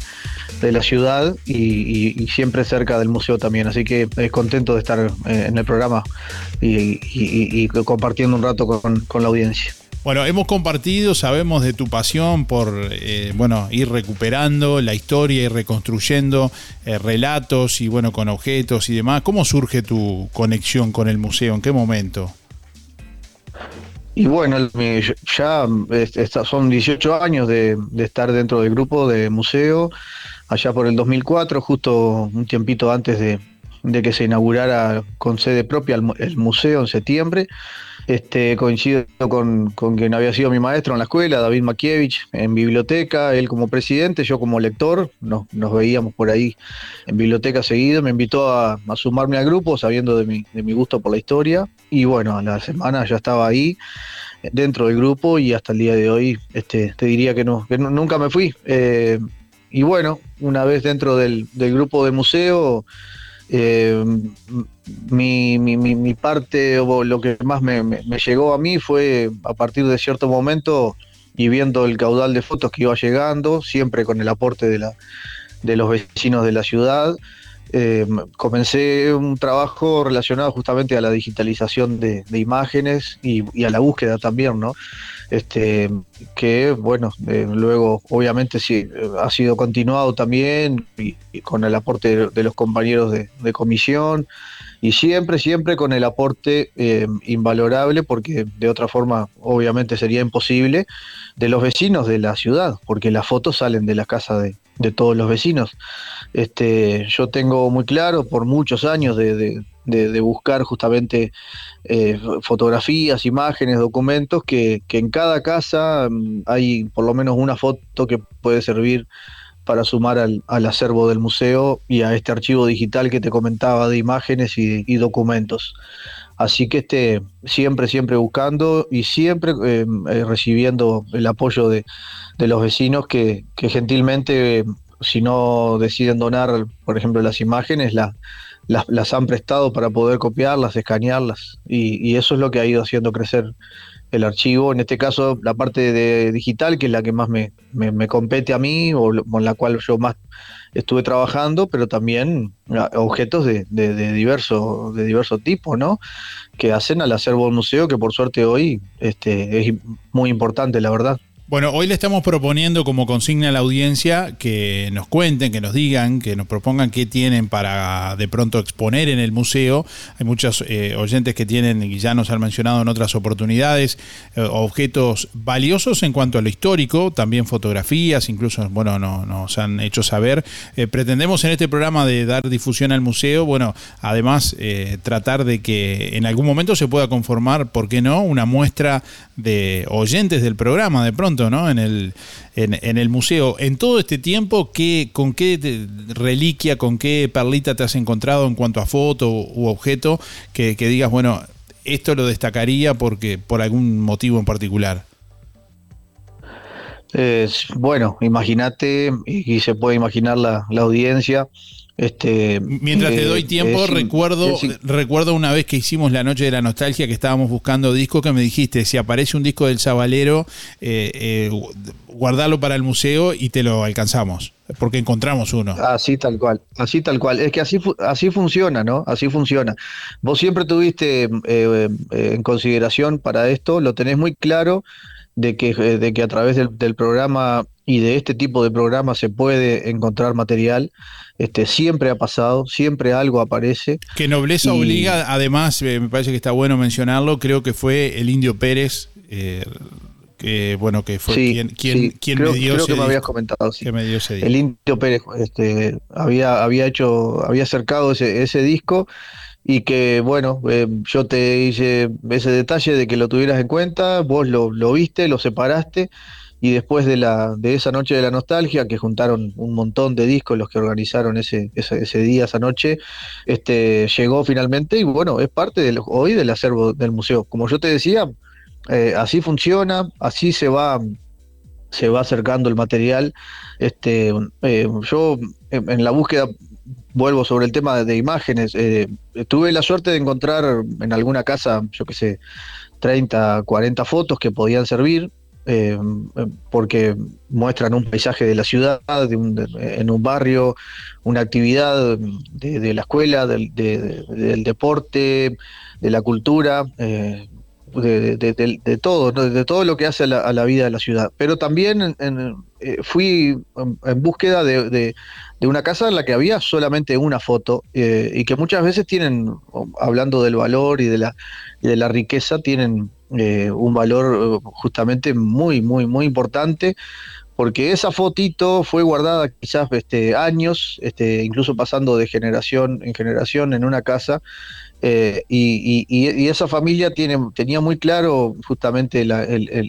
de la ciudad y, y- y siempre cerca del museo también. Así que eh, contento de estar eh, en el programa y, compartiendo un rato con- con la audiencia. Bueno, hemos compartido, sabemos de tu pasión por, eh, bueno, ir recuperando la historia y reconstruyendo eh, relatos y, bueno, con objetos y demás. ¿Cómo surge tu conexión con el museo? ¿En qué momento? Y bueno, ya es- esta- son 18 años de, de estar dentro del grupo de museo, allá por el 2004, justo un tiempito antes de, que se inaugurara con sede propia el, mu- el museo en septiembre. Este, coincido con, con quien había sido mi maestro en la escuela, David Makievich, en biblioteca, él como presidente, yo como lector, nos, nos veíamos por ahí en biblioteca seguido, me invitó a, sumarme al grupo sabiendo de mi, de mi gusto por la historia y bueno, a la semana ya estaba ahí dentro del grupo y hasta el día de hoy este, te diría que, no, que nu- nunca me fui. Eh, y bueno, una vez dentro del, grupo de museo, eh, mi, parte o lo que más me, llegó a mí fue a partir de cierto momento y viendo el caudal de fotos que iba llegando, siempre con el aporte de, los vecinos de la ciudad, eh, comencé un trabajo relacionado justamente a la digitalización de, de imágenes y, y a la búsqueda también, ¿no? Este, que bueno, eh, luego obviamente sí, eh, ha sido continuado también y, con el aporte de, los compañeros de, de comisión y siempre, siempre con el aporte eh, invalorable, porque de otra forma obviamente sería imposible, de los vecinos de la ciudad, porque las fotos salen de la casa de, de todos los vecinos. Este, yo tengo muy claro por muchos años de, de- buscar justamente eh, fotografías, imágenes, documentos, que, que en cada casa mm, hay por lo menos una foto que puede servir para sumar al, al acervo del museo y a este archivo digital que te comentaba de imágenes y, y documentos. Así que este, siempre, siempre buscando y siempre eh, eh, recibiendo el apoyo de, de los vecinos que, que gentilmente, si no deciden donar, por ejemplo, las imágenes, la- las, las han prestado para poder copiarlas, escanearlas. Y, y eso es lo que ha ido haciendo crecer el archivo. En este caso, la parte de digital, que es la que más me, me- me compete a mí o con la cual yo más estuve trabajando, pero también ah, objetos de, de, de diverso, de diverso tipo, ¿no? Que hacen al acervo del museo, que por suerte hoy este, es muy importante, la verdad. Bueno, hoy le estamos proponiendo como consigna a la audiencia que nos cuenten, que nos digan, que nos propongan qué tienen para de pronto exponer en el museo. Hay muchos eh, oyentes que tienen, y ya nos han mencionado en otras oportunidades, eh, objetos valiosos en cuanto a lo histórico, también fotografías, incluso, bueno, no- nos han hecho saber. Eh, pretendemos en este programa de dar difusión al museo, bueno, además tratar de que en algún momento se pueda conformar, ¿por qué no?, una muestra de oyentes del programa de pronto, ¿no? En el, en, el museo. En todo este tiempo, ¿qué, ¿con qué reliquia, con qué perlita te has encontrado en cuanto a foto u objeto que, digas, bueno, esto lo destacaría porque por algún motivo en particular? Es- bueno, imagínate, y, y se puede imaginar la, la audiencia, Este, Mientras te eh, doy tiempo, es- recuerdo, es- recuerdo una vez que hicimos la noche de la nostalgia que estábamos buscando disco que me dijiste, si aparece un disco del Sabalero, eh, eh, gu- guardalo para el museo y te lo alcanzamos, porque encontramos uno. Así tal cual, así tal cual. Es que así, así funciona, ¿no? Así funciona. Vos siempre tuviste eh, eh, en consideración para esto, lo tenés muy claro de que, eh, de que a través del, del programa y de este tipo de programas se puede encontrar material. Este, siempre ha pasado, siempre algo aparece. Que Nobleza Y- obliga, además, eh, me parece que está bueno mencionarlo, creo que fue el Indio Pérez, eh, que bueno, que fue Sí, quien, quien, sí, quien creo, me dio creo ese que me habías comentado, sí. que me dio ese disco. El Indio Pérez este, había, había hecho, había acercado ese, ese disco y que bueno, eh, yo te hice ese detalle de que lo tuvieras en cuenta, vos lo, lo viste, lo separaste y después de la, de esa noche de la nostalgia, que juntaron un montón de discos los que organizaron ese, ese, ese día, esa noche, este, llegó finalmente y bueno, es parte del, hoy del acervo del museo. Como yo te decía, eh, así funciona, así se va se va acercando el material. Este, eh, yo en, en la búsqueda vuelvo sobre el tema de imágenes. eh, tuve la suerte de encontrar en alguna casa, yo qué sé, 30, 40 fotos que podían servir. Eh, porque muestran un paisaje de la ciudad, en un barrio, una actividad de, la escuela, del, de- del deporte, de la cultura, eh, de, todo, ¿no? de todo lo que hace a la, vida de la ciudad. Pero también eh, fui en, búsqueda de, una casa en la que había solamente una foto y que muchas veces tienen, hablando del valor y de la riqueza, tienen eh, un valor eh, justamente muy, muy, muy importante. Porque esa fotito fue guardada quizás este, años, este, incluso pasando de generación en generación en una casa, eh, y, esa familia tiene, tenía muy claro justamente el,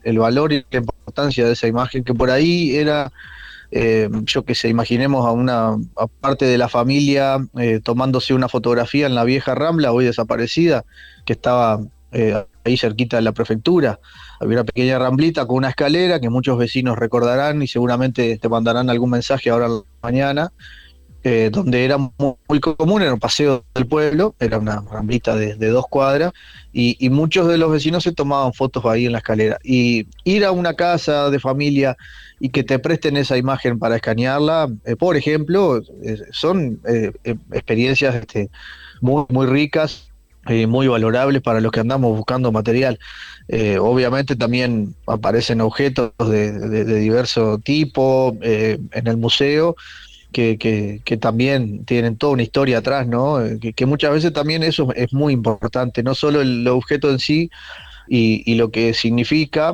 el- valor y la importancia de esa imagen, que por ahí era, yo que sé, imaginemos a una parte de la familia tomándose una fotografía en la vieja Rambla, hoy desaparecida, que estaba ahí cerquita de la prefectura. Había una pequeña ramblita con una escalera que muchos vecinos recordarán y seguramente te mandarán algún mensaje ahora en la mañana eh, donde era mu- muy, común, era un paseo del pueblo, era una ramblita de, dos cuadras, y, muchos de los vecinos se tomaban fotos ahí en la escalera. Y ir a una casa de familia y que te presten esa imagen para escanearla, eh, por ejemplo, eh, son experiencias este, muy, muy ricas. Muy valorables para los que andamos buscando material. Eh, obviamente también aparecen objetos de, diverso tipo eh, en el museo, que, también tienen toda una historia atrás, ¿no? Eh, Que, muchas veces también eso es muy importante, no solo el objeto en sí y, lo que significa,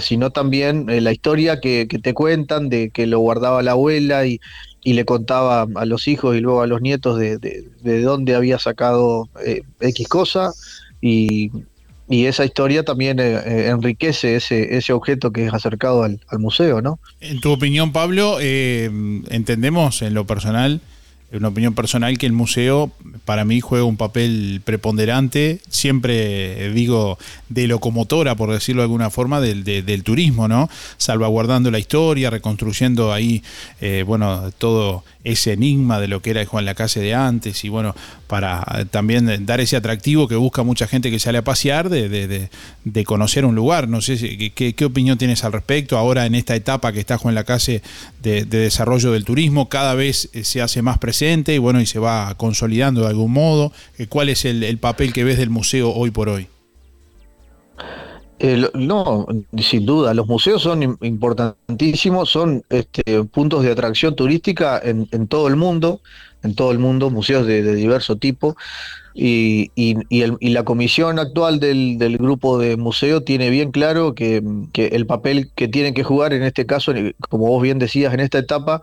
sino también la historia que te cuentan de que lo guardaba la abuela y, y le contaba a los hijos y luego a los nietos de, de, de dónde había sacado eh, X cosa y, y esa historia también eh, eh, enriquece ese, ese objeto que es acercado al, al museo, ¿no? En tu opinión, Pablo, eh, entendemos en lo personal, una opinión personal, que el museo para mí juega un papel preponderante, siempre eh, digo, de locomotora, por decirlo de alguna forma, del, de- del turismo, ¿no? Salvaguardando la historia, reconstruyendo ahí, eh, bueno, todo ese enigma de lo que era el Juan Lacase de antes y bueno, para también dar ese atractivo que busca mucha gente que sale a pasear de, de- de- conocer un lugar. No sé qué, opinión tienes al respecto ahora en esta etapa que está Juan Lacase de, de desarrollo del turismo, cada vez eh, se hace más presente y bueno, y se va consolidando de algún modo. Eh, ¿Cuál es el papel que ves del museo hoy por hoy? Eh, no, sin duda, los museos son im- importantísimos, son este, puntos de atracción turística en todo el mundo, en todo el mundo, museos de, de diverso tipo, y, y- y el- y la comisión actual del, del grupo de museo tiene bien claro que, que el papel que tienen que jugar en este caso, como vos bien decías, en esta etapa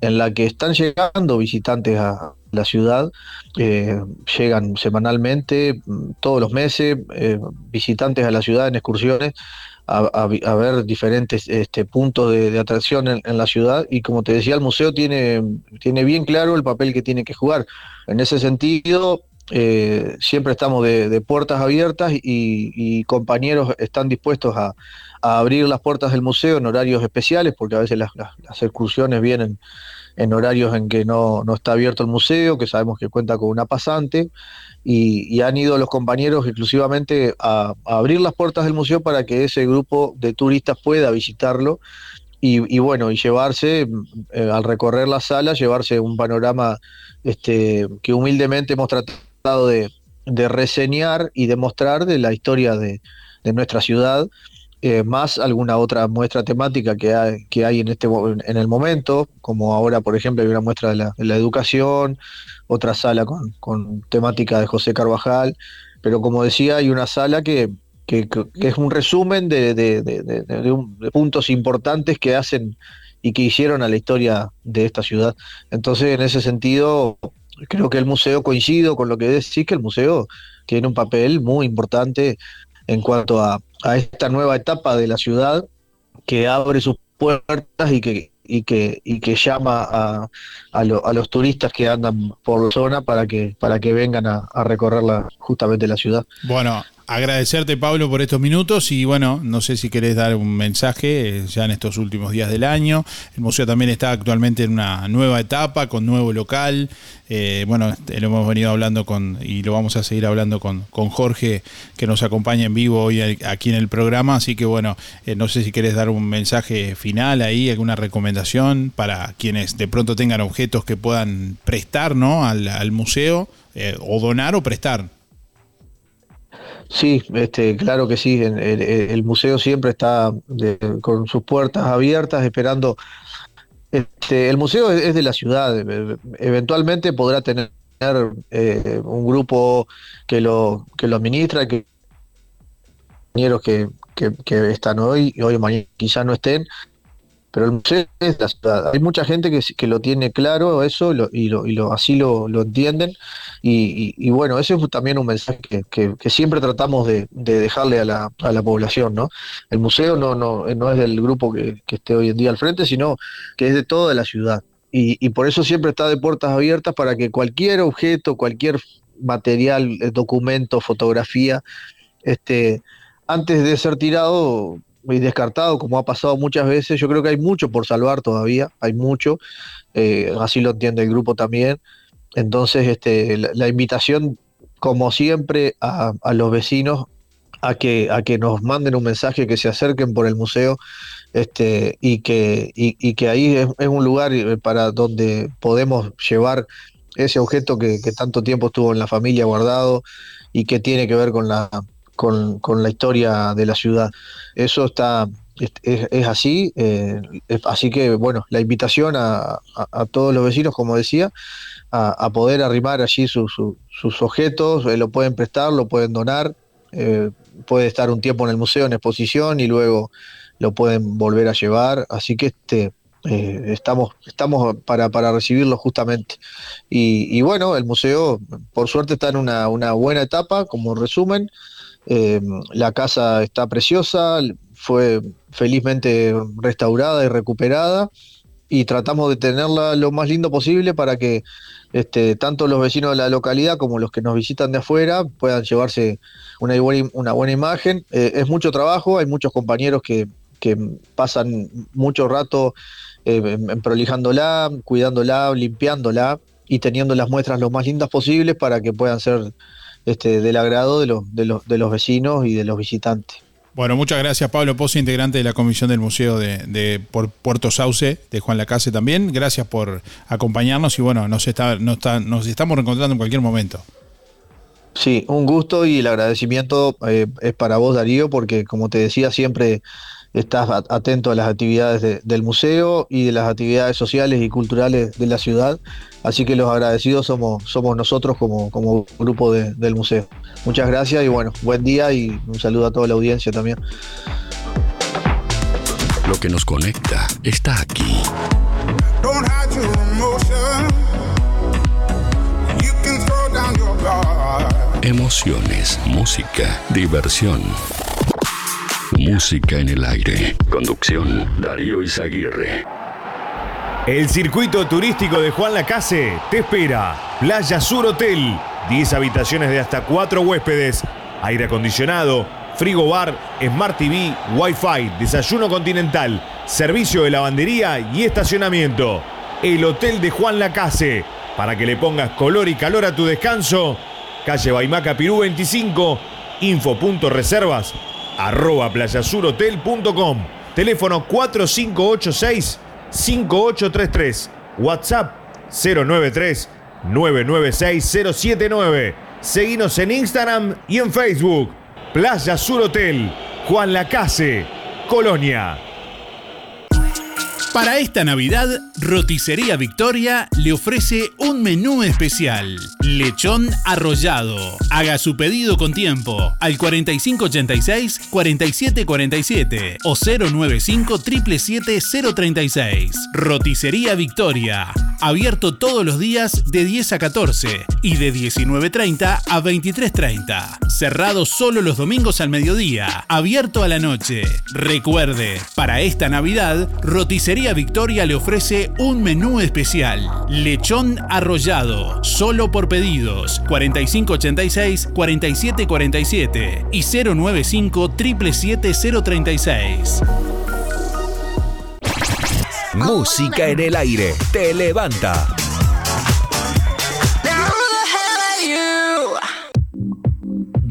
en la que están llegando visitantes a la ciudad, eh, llegan semanalmente, todos los meses, eh, visitantes a la ciudad en excursiones a, ver diferentes este, puntos de, de atracción en, la ciudad y como te decía, el museo tiene, tiene bien claro el papel que tiene que jugar. En ese sentido, eh, siempre estamos de, puertas abiertas y, compañeros están dispuestos a, abrir las puertas del museo en horarios especiales, porque a veces las, las- las excursiones vienen en horarios en que no, no está abierto el museo, que sabemos que cuenta con una pasante, y, y han ido los compañeros exclusivamente a, abrir las puertas del museo para que ese grupo de turistas pueda visitarlo y, bueno, y llevarse, eh, al recorrer la sala, llevarse un panorama este, que humildemente hemos tratado de, de reseñar y demostrar de la historia de, de nuestra ciudad, eh, más alguna otra muestra temática que hay, que hay en, este, en el momento, como ahora, por ejemplo, hay una muestra de la, de la educación, otra sala con, con temática de José Carvajal, pero como decía, hay una sala que, que- es un resumen de, de puntos importantes que hacen y que hicieron a la historia de esta ciudad. Entonces, en ese sentido, creo que el museo, coincido con lo que decís, que el museo tiene un papel muy importante en cuanto a, a esta nueva etapa de la ciudad que abre sus puertas y que, y que, y que llama a, a, lo- a los turistas que andan por la zona para que, para que vengan a, a recorrer la- justamente la ciudad. Bueno, agradecerte Pablo por estos minutos y bueno, no sé si querés dar un mensaje eh, ya en estos últimos días del año. El museo también está actualmente en una nueva etapa, con nuevo local. Eh, bueno, este, lo hemos venido hablando con, y lo vamos a seguir hablando con, con Jorge, que nos acompaña en vivo hoy aquí en el programa. Así que bueno, eh, no sé si querés dar un mensaje final ahí, alguna recomendación para quienes de pronto tengan objetos que puedan prestar ¿no? al, al museo, eh, o donar o prestar. Sí, este, claro que sí. El, museo siempre está con sus puertas abiertas, esperando. Este, el museo es, de la ciudad. e- Eventualmente podrá tener eh, un grupo que lo que lo administra, que compañeros que, que, están hoy y hoy mañana quizá no estén. Pero el museo es la ciudad. Hay mucha gente que, que lo tiene claro eso y, lo, y lo, así lo, lo entienden. Y, y- bueno, ese es también un mensaje que, que- que siempre tratamos de, de dejarle a la, a la población, ¿no? El museo no, no, no es del grupo que, que esté hoy en día al frente, sino que es de toda la ciudad. Y, y por eso siempre está de puertas abiertas para que cualquier objeto, cualquier material, eh, documento, fotografía, este, antes de ser tirado descartado, como ha pasado muchas veces, yo creo que hay mucho por salvar todavía, hay mucho, eh, así lo entiende el grupo también. Entonces, este, la, invitación, como siempre, a, a los vecinos a que, a que nos manden un mensaje, que se acerquen por el museo este, y, que, y, que ahí es, un lugar eh, para donde podemos llevar ese objeto que tanto tiempo estuvo en la familia guardado y que tiene que ver con la, con, la historia de la ciudad. Eso está, es, así, eh, así que bueno, la invitación a, todos los vecinos, como decía, a, poder arrimar allí su- su- sus objetos, eh, lo pueden prestar, lo pueden donar, eh, puede estar un tiempo en el museo en exposición y luego lo pueden volver a llevar, así que este, estamos, estamos para, para recibirlo justamente. Y, bueno, el museo por suerte está en una buena etapa, como resumen, eh, la casa está preciosa, fue felizmente restaurada y recuperada y tratamos de tenerla lo más lindo posible para que este, tanto los vecinos de la localidad como los que nos visitan de afuera puedan llevarse una buena, imagen. Eh, es mucho trabajo, hay muchos compañeros que, pasan mucho rato eh, prolijándola, cuidándola, limpiándola y teniendo las muestras lo más lindas posibles para que puedan ser este, del agrado de los, de, los, de los vecinos y de los visitantes. Bueno, muchas gracias Pablo Pozo, integrante de la comisión del Museo de, de por Puerto Sauce de Juan Lacase también. Gracias por acompañarnos y bueno, nos, está, nos, está- nos estamos reencontrando en cualquier momento. Sí, un gusto y el agradecimiento eh, es para vos, Darío, porque como te decía, siempre estás atento a las actividades de- del museo y de las actividades sociales y culturales de la ciudad. Así que los agradecidos somos, somos nosotros como, como grupo de- del museo. Muchas gracias y bueno, buen día y un saludo a toda la audiencia también. Lo que nos conecta está aquí. Emociones, música, diversión. Música en el aire. Conducción, Darío Izaguirre. El circuito turístico de Juan Lacase te espera. Playa Sur Hotel. 10 habitaciones de hasta 4 huéspedes. Aire acondicionado, frigo bar, Smart TV, Wi-Fi, desayuno continental, servicio de lavandería y estacionamiento. el Hotel de Juan Lacase. Para que le pongas color y calor a tu descanso, calle Baimaca Pirú 25, info.reservas, arroba playasurhotel.com, teléfono 4586-5833, WhatsApp 093-996-079. Seguinos en Instagram y en Facebook. Playa Sur Hotel, Juan Lacase, Colonia. Para esta Navidad, Roticería Victoria le ofrece un menú especial. Lechón arrollado. Haga su pedido con tiempo al 4586-4747 o 095 036 Roticería Victoria. Abierto todos los días de 10 a 14 y de 19.30 a 23.30. Cerrado solo los domingos al mediodía. Abierto a la noche. Recuerde, para esta Navidad, Roticería Victoria le ofrece un menú especial. Lechón arrollado, solo por pedidos. 4586-4747 y 095 036 Música en el aire. Te levanta.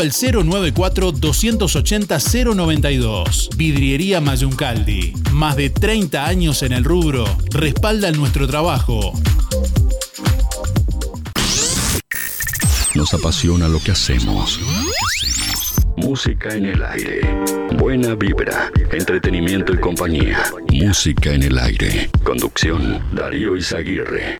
al 094-280-092. Vidriería Mayuncaldi. Más de 30 años en el rubro. Respalda nuestro trabajo. Nos apasiona lo que hacemos. Música en el aire. Buena vibra, entretenimiento y compañía. Música en el aire. Conducción, Darío Izaguirre.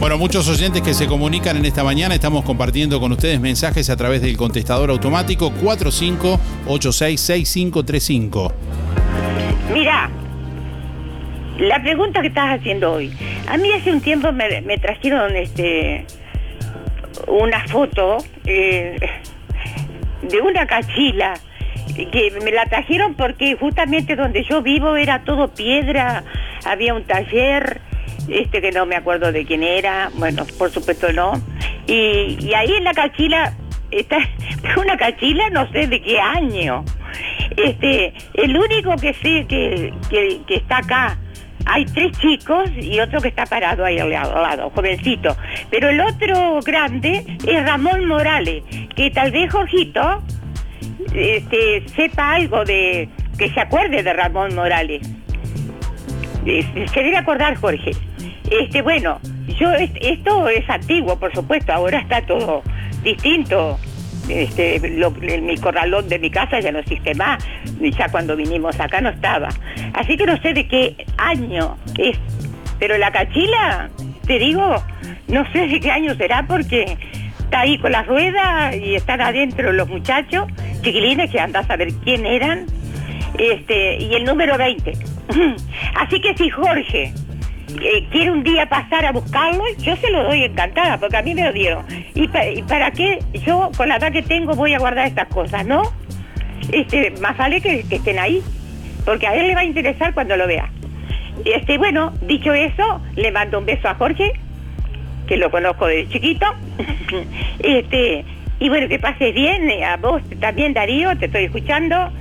Bueno, muchos oyentes que se comunican en esta mañana, estamos compartiendo con ustedes mensajes a través del contestador automático 45866535. Mira, la pregunta que estás haciendo hoy. A mí hace un tiempo me, me trajeron este una foto eh, de una cachila que me la trajeron porque justamente donde yo vivo era todo piedra, había un taller este que no me acuerdo de quién era, bueno, por supuesto no. Y, ahí en la cachila, está una cachila no sé de qué año. Este, el único que sé que, que, está acá, hay tres chicos y otro que está parado ahí al lado, jovencito. Pero el otro grande es Ramón Morales, que tal vez Jorgito este, sepa algo de, que se acuerde de Ramón Morales. Este, se acordar, Jorge. Este, bueno, yo esto es antiguo, por supuesto, ahora está todo distinto. Este, mi corralón de mi casa ya no existe más, ya cuando vinimos acá no estaba. Así que no sé de qué año es, pero la cachila, te digo, no sé de qué año será porque está ahí con las ruedas y están adentro los muchachos, chiquilines que andas a ver quién eran, este, y el número 20. Así que si Jorge eh, quiere un día pasar a buscarlo, yo se lo doy encantada, porque a mí me lo dieron. ¿Y, para qué yo, con la edad que tengo, voy a guardar estas cosas, no? Este, más vale que, estén ahí, porque a él le va a interesar cuando lo vea. Este, bueno, dicho eso, le mando un beso a Jorge, que lo conozco desde chiquito. este, y bueno, que pases bien, eh, a vos también Darío, te estoy escuchando.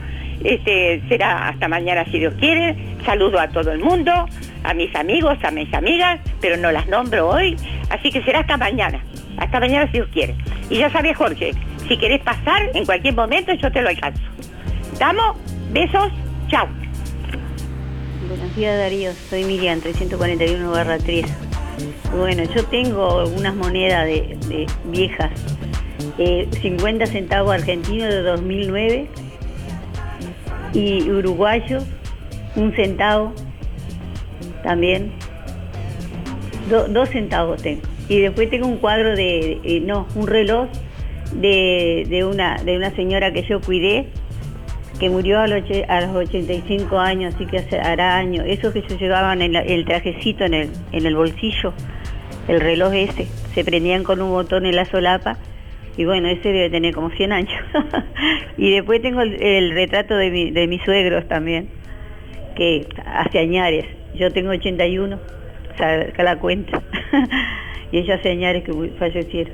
Este, será hasta mañana si Dios quiere. Saludo a todo el mundo a mis amigos, a mis amigas, pero no las nombro hoy, así que será hasta mañana, hasta mañana si Dios quiere. Y ya sabes, Jorge, si querés pasar en cualquier momento, yo te lo alcanzo. Damos, besos, chao. Buenos días Darío, soy Miriam, 341 barra 3. Bueno, yo tengo unas monedas de, viejas, 50 eh, centavos argentinos de 2009 y uruguayos, un centavo también. dos centavos tengo. Y después tengo un cuadro de, eh, no, un reloj de, de, una, de una señora que yo cuidé, que murió a los, a los 85 años, así que hace, hará años. Esos que se llevaban en la- el trajecito en el, en el bolsillo, el reloj ese, se prendían con un botón en la solapa. Y bueno, ese debe tener como 100 años. y después tengo el, retrato de, mi- de mis suegros también, que hace añares. Yo tengo 81, saca la cuenta. y ellos hace añares que fallecieron.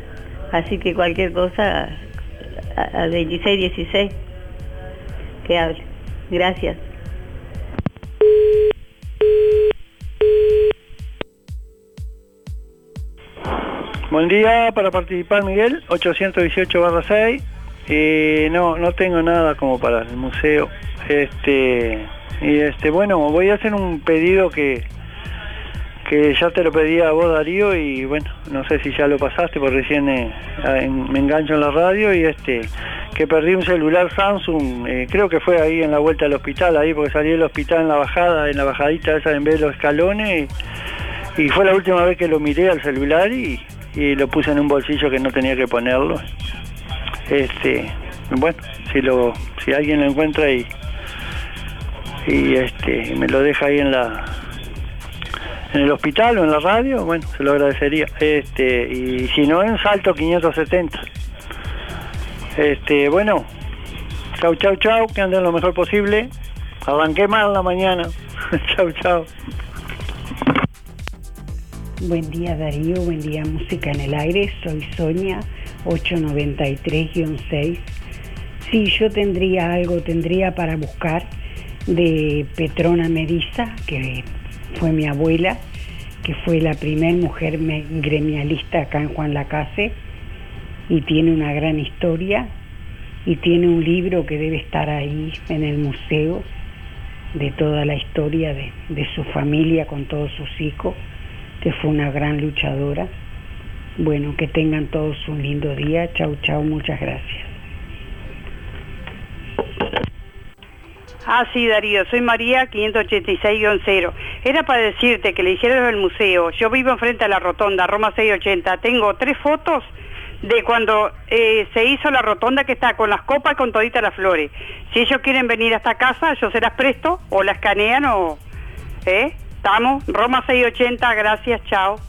Así que cualquier cosa, al 26, 16, que hable. Gracias. Buen día para participar Miguel, 818 barra 6. Eh, no, no tengo nada como para el museo. Este, y este, bueno, voy a hacer un pedido que, que ya te lo pedí a vos Darío y bueno, no sé si ya lo pasaste porque recién eh, en- me engancho en la radio y este, que perdí un celular Samsung, eh, creo que fue ahí en la vuelta al hospital, ahí porque salí del hospital en la bajada, en la bajadita esa en vez de los escalones y, y fue la última vez que lo miré al celular y, y lo puse en un bolsillo que no tenía que ponerlo. Este, bueno, si lo, si alguien lo encuentra y, y este, me lo deja ahí en la en el hospital o en la radio, bueno, se lo agradecería. Este, y si no en Salto 570. Este, bueno, chau chau chau, que anden lo mejor posible. Arranqué mal la mañana. chau chau. Buen día Darío, buen día Música en el Aire, soy Sonia 893-6. Sí, yo tendría algo, tendría para buscar de Petrona Mediza, que fue mi abuela, que fue la primer mujer gremialista acá en Juan Lacase y tiene una gran historia y tiene un libro que debe estar ahí en el museo de toda la historia de, de su familia con todos sus hijos, que fue una gran luchadora. Bueno, que tengan todos un lindo día. Chau, chau, muchas gracias. Ah, sí, Darío, soy María 586-0. Era para decirte que le hicieron el museo. Yo vivo enfrente a la rotonda, Roma 680. Tengo tres fotos de cuando eh, se hizo la rotonda que está con las copas y con toditas las flores. Si ellos quieren venir a esta casa, yo se las presto o la escanean o... ¿Eh? Estamos, Roma 680, gracias, chao.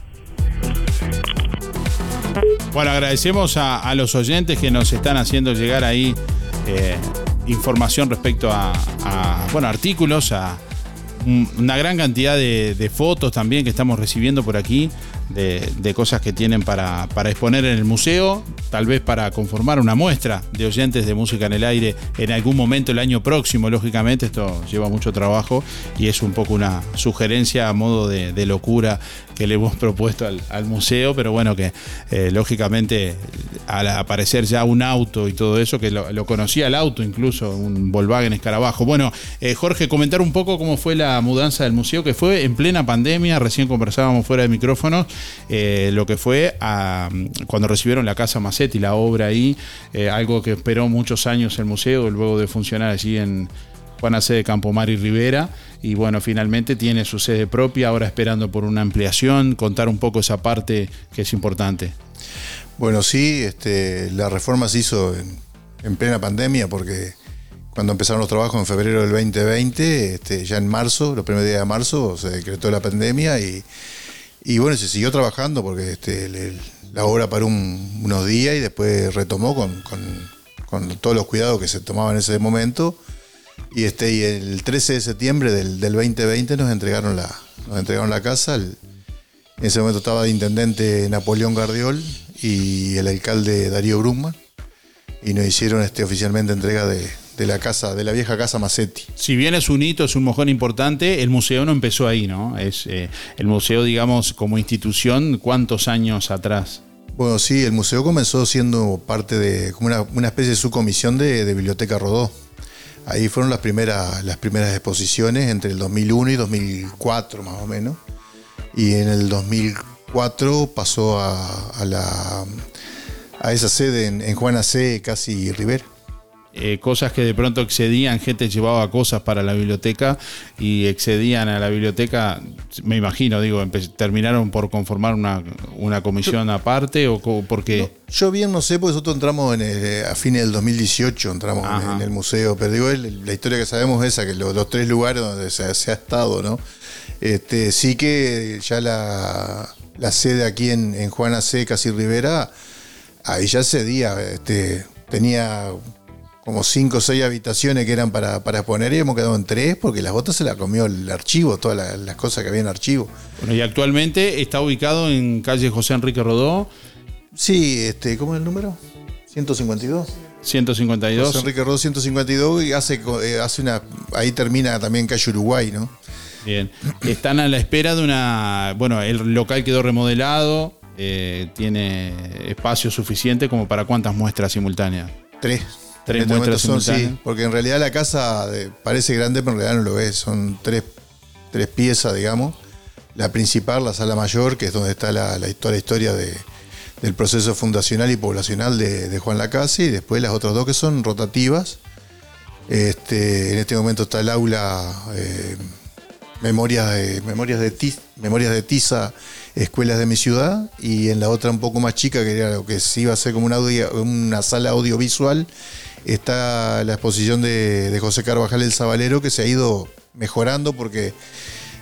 Bueno, agradecemos a, los oyentes que nos están haciendo llegar ahí eh, información respecto a, bueno, artículos, a un- una gran cantidad de fotos también que estamos recibiendo por aquí, de, cosas que tienen para, para exponer en el museo, tal vez para conformar una muestra de oyentes de música en el aire en algún momento el año próximo, lógicamente, esto lleva mucho trabajo y es un poco una sugerencia a modo de locura que le hemos propuesto al, museo, pero bueno, que eh, lógicamente al aparecer ya un auto y todo eso, que lo, conocía el auto incluso, un Volkswagen Escarabajo. Bueno, eh, Jorge, comentar un poco cómo fue la mudanza del museo, que fue en plena pandemia, recién conversábamos fuera de micrófonos, eh, lo que fue cuando recibieron la Casa Macetti, la obra ahí, algo que esperó muchos años el museo, luego de funcionar allí en Juana C. de Campomar y Rivera. Y bueno, finalmente tiene su sede propia, ahora esperando por una ampliación, contar un poco esa parte que es importante. Bueno, sí, este, la reforma se hizo en, en plena pandemia porque cuando empezaron los trabajos en febrero del 2020, este, ya en marzo, los primeros días de marzo, se decretó la pandemia y, y bueno, se siguió trabajando porque este, la obra paró un- unos días y después retomó con, con- con todos los cuidados que se tomaban en ese momento. Y, este, y el 13 de septiembre del, del 2020 nos entregaron la, nos entregaron la casa. El- en ese momento estaba de intendente Napoleón Gardiol y el alcalde Darío Brugman. Y nos hicieron este, oficialmente entrega de, de la casa, de la vieja casa Macetti. Si bien es un hito, es un mojón importante, el museo no empezó ahí, ¿no? Es eh, el museo, digamos, como institución, ¿cuántos años atrás? Bueno, sí, el museo comenzó siendo parte de como una, una especie de subcomisión de, de Biblioteca Rodó. Ahí fueron las primeras, exposiciones entre el 2001 y 2004 más o menos. Y en el 2004 pasó a, a la, a esa sede en, en Juana C. casi Rivera. Eh, cosas que de pronto excedían, gente llevaba cosas para la biblioteca y excedían a la biblioteca, me imagino, digo, terminaron por conformar una, una comisión aparte o co- porque... Yo bien no sé, porque nosotros entramos en el- a fines del 2018, entramos en, en el museo, pero digo, el- la historia que sabemos es esa, que los, los tres lugares donde se, se ha estado, ¿no? Este, sí que ya la, la sede aquí en, en Juana C, Casi Rivera, ahí ya cedía, este, tenía como cinco o seis habitaciones que eran para, para exponer y hemos quedado en tres porque las botas se la comió el archivo, todas las, las cosas que había en archivo. Bueno, y actualmente está ubicado en calle José Enrique Rodó, Sí, este, ¿cómo es el número? 152. 152. José Enrique Rodó 152 y hace, eh, hace una. Ahí termina también calle Uruguay, ¿no? Bien. Están a la espera de una. Bueno, el local quedó remodelado, eh, tiene espacio suficiente como para cuántas muestras simultáneas. Tres. Tres En este muestras momento son, sí, porque en realidad la casa parece grande, pero en realidad no lo es. Son tres, tres piezas, digamos. La principal, la sala mayor, que es donde está la, la historia, la historia de- del proceso fundacional y poblacional de, de Juan Lacase, y después las otras dos que son rotativas. Este, en este momento está el aula eh, Memorias de, Memorias de, Tiz- Memorias de Tiza, Escuelas de mi ciudad, y en la otra un poco más chica, que era lo que sí iba a ser como una, audio- una sala audiovisual, está la exposición de, de José Carvajal el Zabalero, que se ha ido mejorando porque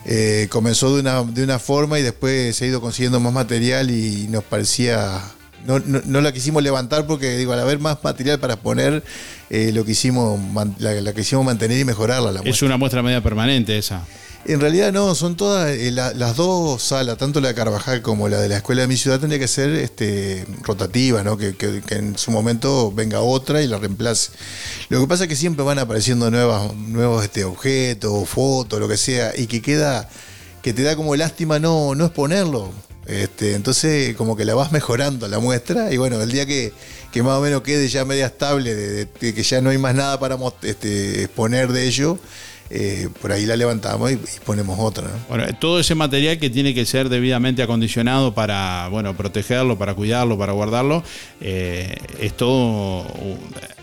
eh, comenzó de una, de una forma y después se ha ido consiguiendo más material y nos parecía... No, no- no la quisimos levantar porque digo, al haber más material para exponer, eh, lo quisimos la, la quisimos mantener y mejorarla. La Es una muestra media permanente esa. En realidad no, son todas eh, la- las dos salas, tanto la de Carvajal como la de la escuela de mi ciudad, tendría que ser este, rotativa, ¿no? Que, en su momento venga otra y la reemplace. Lo que pasa es que siempre van apareciendo nuevas, nuevos este, objetos, fotos, lo que sea, y que queda, que te da como lástima no, exponerlo. Este, entonces como que la vas mejorando la muestra y bueno, el día que, más o menos quede ya media estable, de, de- de que ya no hay más nada para este, exponer de ello, eh, por ahí la levantamos y, y ponemos otra. ¿no? Bueno, todo ese material que tiene que ser debidamente acondicionado para, bueno, protegerlo, para cuidarlo, para guardarlo, eh, es todo,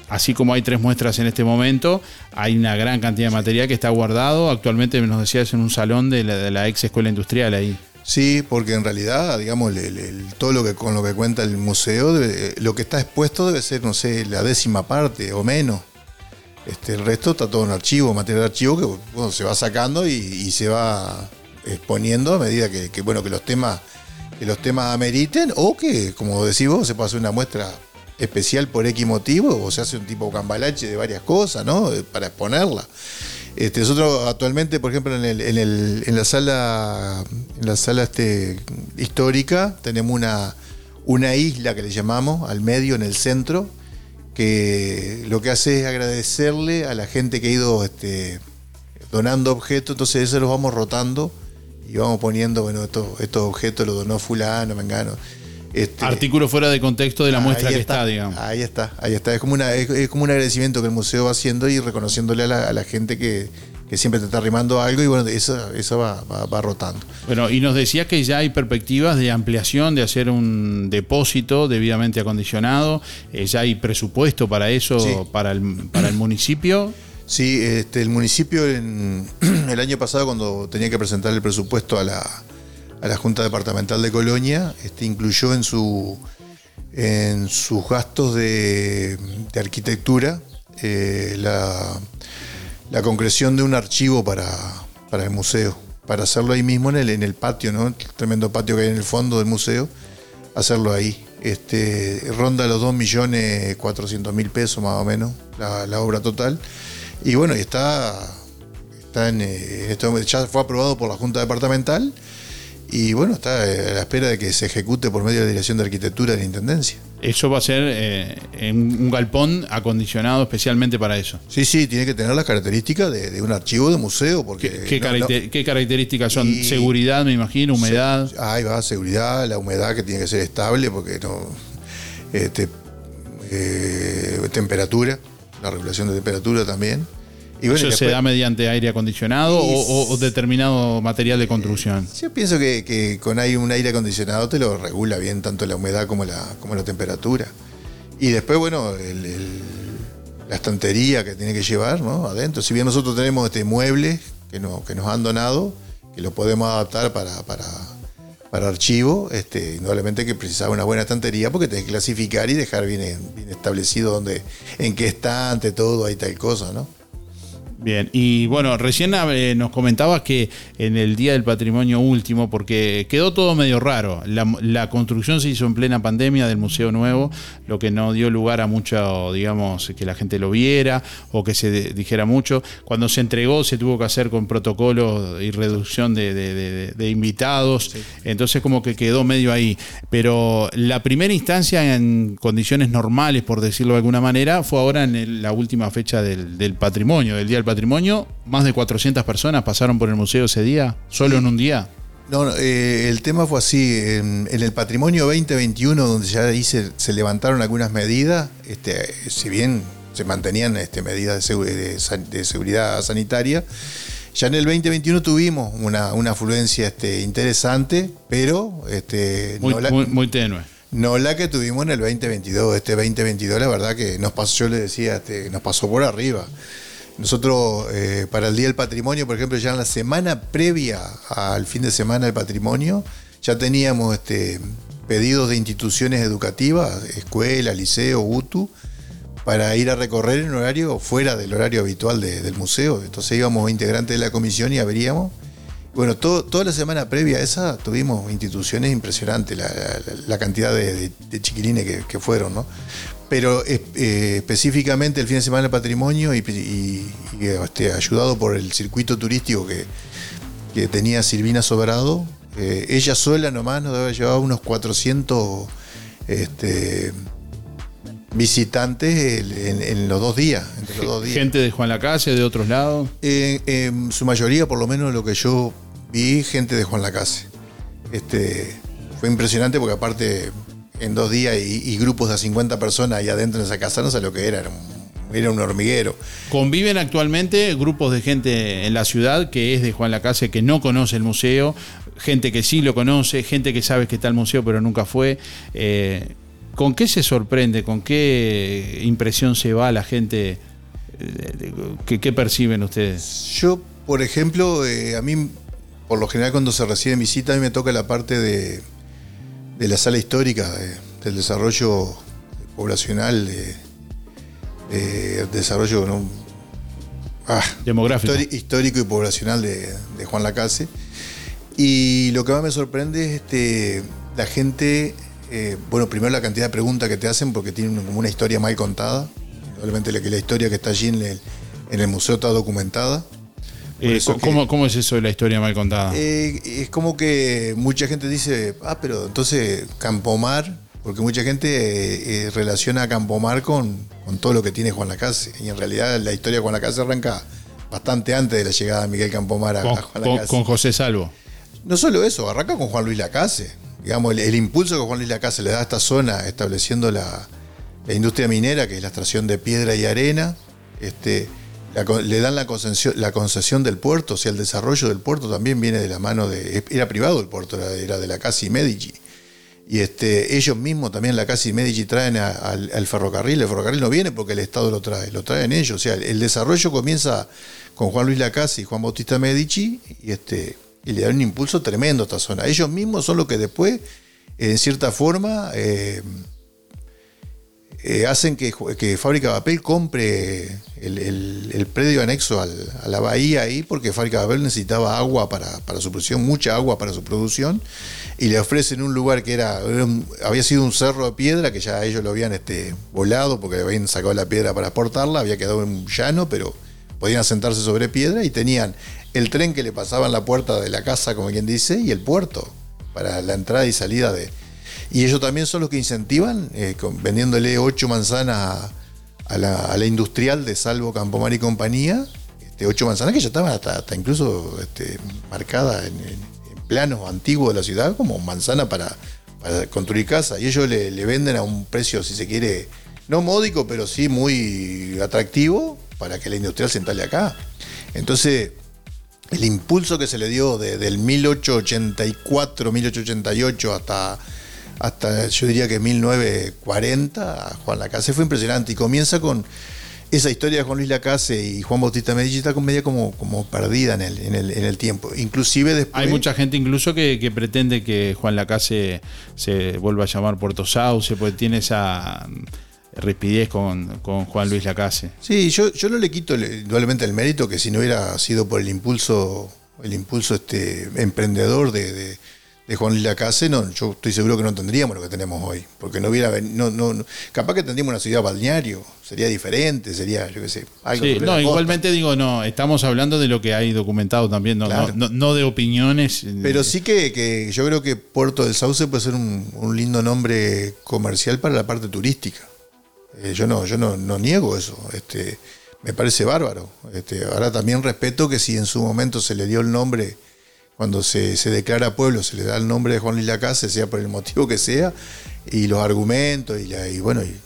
así como hay tres muestras en este momento, hay una gran cantidad de material que está guardado. Actualmente nos decías en un salón de la, de la ex escuela industrial ahí. Sí, porque en realidad, digamos, el- el- todo lo que con lo que cuenta el museo, debe- lo que está expuesto debe ser, no sé, la décima parte o menos. Este, el resto está todo en archivo, material de archivo que bueno, se va sacando y, se va exponiendo a medida que, bueno que los temas que los temas ameriten o que, como decís vos, se hacer una muestra especial por X motivo o se hace un tipo cambalache de varias cosas, ¿no? Eh, Para exponerla. Este, nosotros actualmente, por ejemplo, en, en el- en la sala, en la sala este, histórica, tenemos una, una isla que le llamamos al medio, en el centro, que lo que hace es agradecerle a la gente que ha ido este, donando objetos, entonces eso los vamos rotando y vamos poniendo, bueno, estos, estos objetos los donó fulano, mengano. Este, Artículo fuera de contexto de la muestra que está, digamos. Ahí está, ahí está. Es como, una, es, es como un agradecimiento que el museo va haciendo y reconociéndole a la, a la gente que, que siempre te está arrimando algo y bueno, eso, eso va, va- va rotando. Bueno, y nos decías que ya hay perspectivas de ampliación, de hacer un depósito debidamente acondicionado. eh, ya hay presupuesto para eso, Sí. para, el, para el municipio. Sí, este, el municipio en, el año pasado cuando tenía que presentar el presupuesto a la, a la Junta Departamental de Colonia, este, incluyó en, su, en sus gastos de, de arquitectura eh, la, la concreción de un archivo para, para el museo, para hacerlo ahí mismo en el, en el patio, ¿no? el tremendo patio que hay en el fondo del museo, hacerlo ahí. Este, ronda los 2.400.000 pesos más o menos la, obra total. Y bueno, está, está en, eh, en este ya fue aprobado por la Junta Departamental y bueno, está eh, a la espera de que se ejecute por medio de la Dirección de Arquitectura de la Intendencia. Eso va a ser eh, en un galpón acondicionado especialmente para eso. Sí, sí, tiene que tener las características de, de un archivo de museo. Porque ¿Qué, no- caracter- no- qué características son? Y- Seguridad, me imagino, humedad. Se- ahí va, seguridad, la humedad que tiene que ser estable porque no. este, eh, temperatura, la regulación de temperatura también. Y bueno, ¿Eso se da mediante aire acondicionado o, determinado material de construcción? Yo pienso que, que con un aire acondicionado te lo regula bien tanto la humedad como la, como la temperatura. Y después, bueno, el- el- la estantería que tiene que llevar ¿no? adentro. Si bien nosotros tenemos este muebles que, no- que nos han donado, que lo podemos adaptar para, para, para archivo, este, indudablemente que precisaba una buena estantería porque tenés que clasificar y dejar bien, bien establecido dónde, en qué estante, todo, hay tal cosa, ¿no? Bien, y bueno, recién eh, nos comentabas que en el Día del Patrimonio último, porque quedó todo medio raro, la, la construcción se hizo en plena pandemia del Museo Nuevo, lo que no dio lugar a mucho, digamos, que la gente lo viera o que se de- dijera mucho. Cuando se entregó se tuvo que hacer con protocolos y reducción de, de- de- de invitados, entonces como que quedó medio ahí. Pero la primera instancia en condiciones normales, por decirlo de alguna manera, fue ahora en el- la última fecha del, del patrimonio, del Día del Patrimonio. Más de 400 personas pasaron por el museo ese día, solo en un día. No, no, eh, el tema fue así, en, en el patrimonio 2021, donde ya ahí se, se levantaron algunas medidas, este, si bien se mantenían este, medidas de seguridad sanitaria, ya en el 2021 tuvimos una, una afluencia este, interesante, pero este, Muy, no la- muy, muy tenue. no la que tuvimos en el 2022. Este 2022, la verdad que nos pasó, yo le decía, este, nos pasó por arriba. Nosotros, eh, para el Día del Patrimonio, por ejemplo, ya en la semana previa al fin de semana del patrimonio, ya teníamos este, pedidos de instituciones educativas, escuela, liceo, UTU, para ir a recorrer en horario fuera del horario habitual de- del museo. Entonces íbamos integrantes de la comisión y abríamos. Bueno, toda la semana previa a esa tuvimos instituciones impresionantes, la, cantidad de chiquilines que, que fueron, ¿no? Pero es- eh, específicamente el fin de semana del patrimonio y, y- y, este, ayudado por el circuito turístico que, que tenía Silvina Sobrado, eh, ella sola nomás nos debe llevar unos 400 este, visitantes en, en los dos días, entre los dos días. Gente de Juan Lacase, de otros lados. En, en su mayoría, por lo menos lo que yo vi, gente de Juan Lacase. Este, fue impresionante porque aparte en dos días y, y grupos de 50 personas ahí adentro de esa casa no sé lo que era, era un, era un hormiguero. Conviven actualmente grupos de gente en la ciudad que es de Juan Lacase, que no conoce el museo, gente que sí lo conoce, gente que sabe que está el museo pero nunca fue. Eh, ¿Con qué se sorprende? ¿Con qué impresión se va la gente? Eh, de- ¿Qué, qué perciben ustedes? Yo, por ejemplo, eh, a mí, por lo general cuando se reciben visitas, a mí me toca la parte de, de la sala histórica, de- del desarrollo poblacional, de, de desarrollo ¿no? Ah, Demográfico. histórico y poblacional de, de Juan Lacase. Y lo que más me sorprende es este, la gente, eh, bueno, primero la cantidad de preguntas que te hacen porque tienen como una historia mal contada. Probablemente la, historia que está allí en el, en el museo está documentada. Eh, que- ¿cómo, es eso de la historia mal contada? eh, es como que mucha gente dice, ah, pero entonces Campomar, porque mucha gente eh, relaciona a Campomar con, con todo lo que tiene Juan Lacase. Y en realidad la historia de Juan Lacase arranca bastante antes de la llegada de Miguel Campomar a, con, a Juan Lacase. con José Salvo. No solo eso, arranca con Juan Luis Lacase. Digamos, el, el impulso que Juan Luis Lacase le da a esta zona, estableciendo la, la industria minera, que es la extracción de piedra y arena, este, le dan la concesión, la concesión del puerto, o sea, el desarrollo del puerto también viene de la mano de. Era privado el puerto, era, de la Casa y Medici. Y este, ellos mismos también, la Casa y Medici, traen al, ferrocarril. El ferrocarril no viene porque el Estado lo trae, lo traen ellos. O sea, el, desarrollo comienza con Juan Luis Lacase y Juan Bautista Medici y, este, y le dan un impulso tremendo a esta zona. Ellos mismos son los que después, en cierta forma, eh, eh, hacen que, que Fábrica Papel compre el, el- predio anexo a la bahía ahí, porque Fábrica Papel necesitaba agua para, para su producción, mucha agua para su producción, y le ofrecen un lugar que era, un- había sido un cerro de piedra, que ya ellos lo habían este, volado, porque le habían sacado la piedra para exportarla, había quedado en llano, pero podían asentarse sobre piedra y tenían el tren que le pasaba en la puerta de la casa, como quien dice, y el puerto, para la entrada y salida de, y ellos también son los que incentivan, eh, vendiéndole ocho manzanas a, la, industrial de Salvo Campomar y compañía, este, ocho manzanas que ya estaban hasta, incluso este, marcadas en, en- en planos antiguos de la ciudad como manzana para, construir casa. Y ellos le, le venden a un precio, si se quiere, no módico, pero sí muy atractivo para que la industrial se instale acá. Entonces, el impulso que se le dio de- del 1884, 1888 hasta, hasta yo diría que 1940 a Juan Lacase fue impresionante y comienza con esa historia de Juan Luis Lacase y Juan Bautista Medici está con media como, como perdida en el, en, el, en el tiempo. Inclusive después... Hay mucha gente incluso que, que pretende que Juan Lacase se vuelva a llamar Puerto Sauce, porque tiene esa mm, rapidez con, con Juan Luis Lacase. Sí, yo, yo no le quito le- indudablemente el mérito que si no hubiera sido por el impulso, el impulso este emprendedor de, de- de Juan Lacase, no, yo estoy seguro que no tendríamos lo que tenemos hoy. Porque no hubiera no, no, no- capaz que tendríamos una ciudad balneario, sería diferente, sería, yo qué sé, algo Sí, no, costa. igualmente digo, no, estamos hablando de lo que hay documentado también, no, Claro. no, no- no de opiniones. Pero sí que, que yo creo que Puerto del Sauce puede ser un, un lindo nombre comercial para la parte turística. Eh, yo no, yo no, no niego eso. Este, me parece bárbaro. Este, ahora también respeto que si en su momento se le dio el nombre, cuando se, se declara pueblo, se le da el nombre de Juan Luis Lacase, sea por el motivo que sea, y los argumentos y, la- y bueno, y,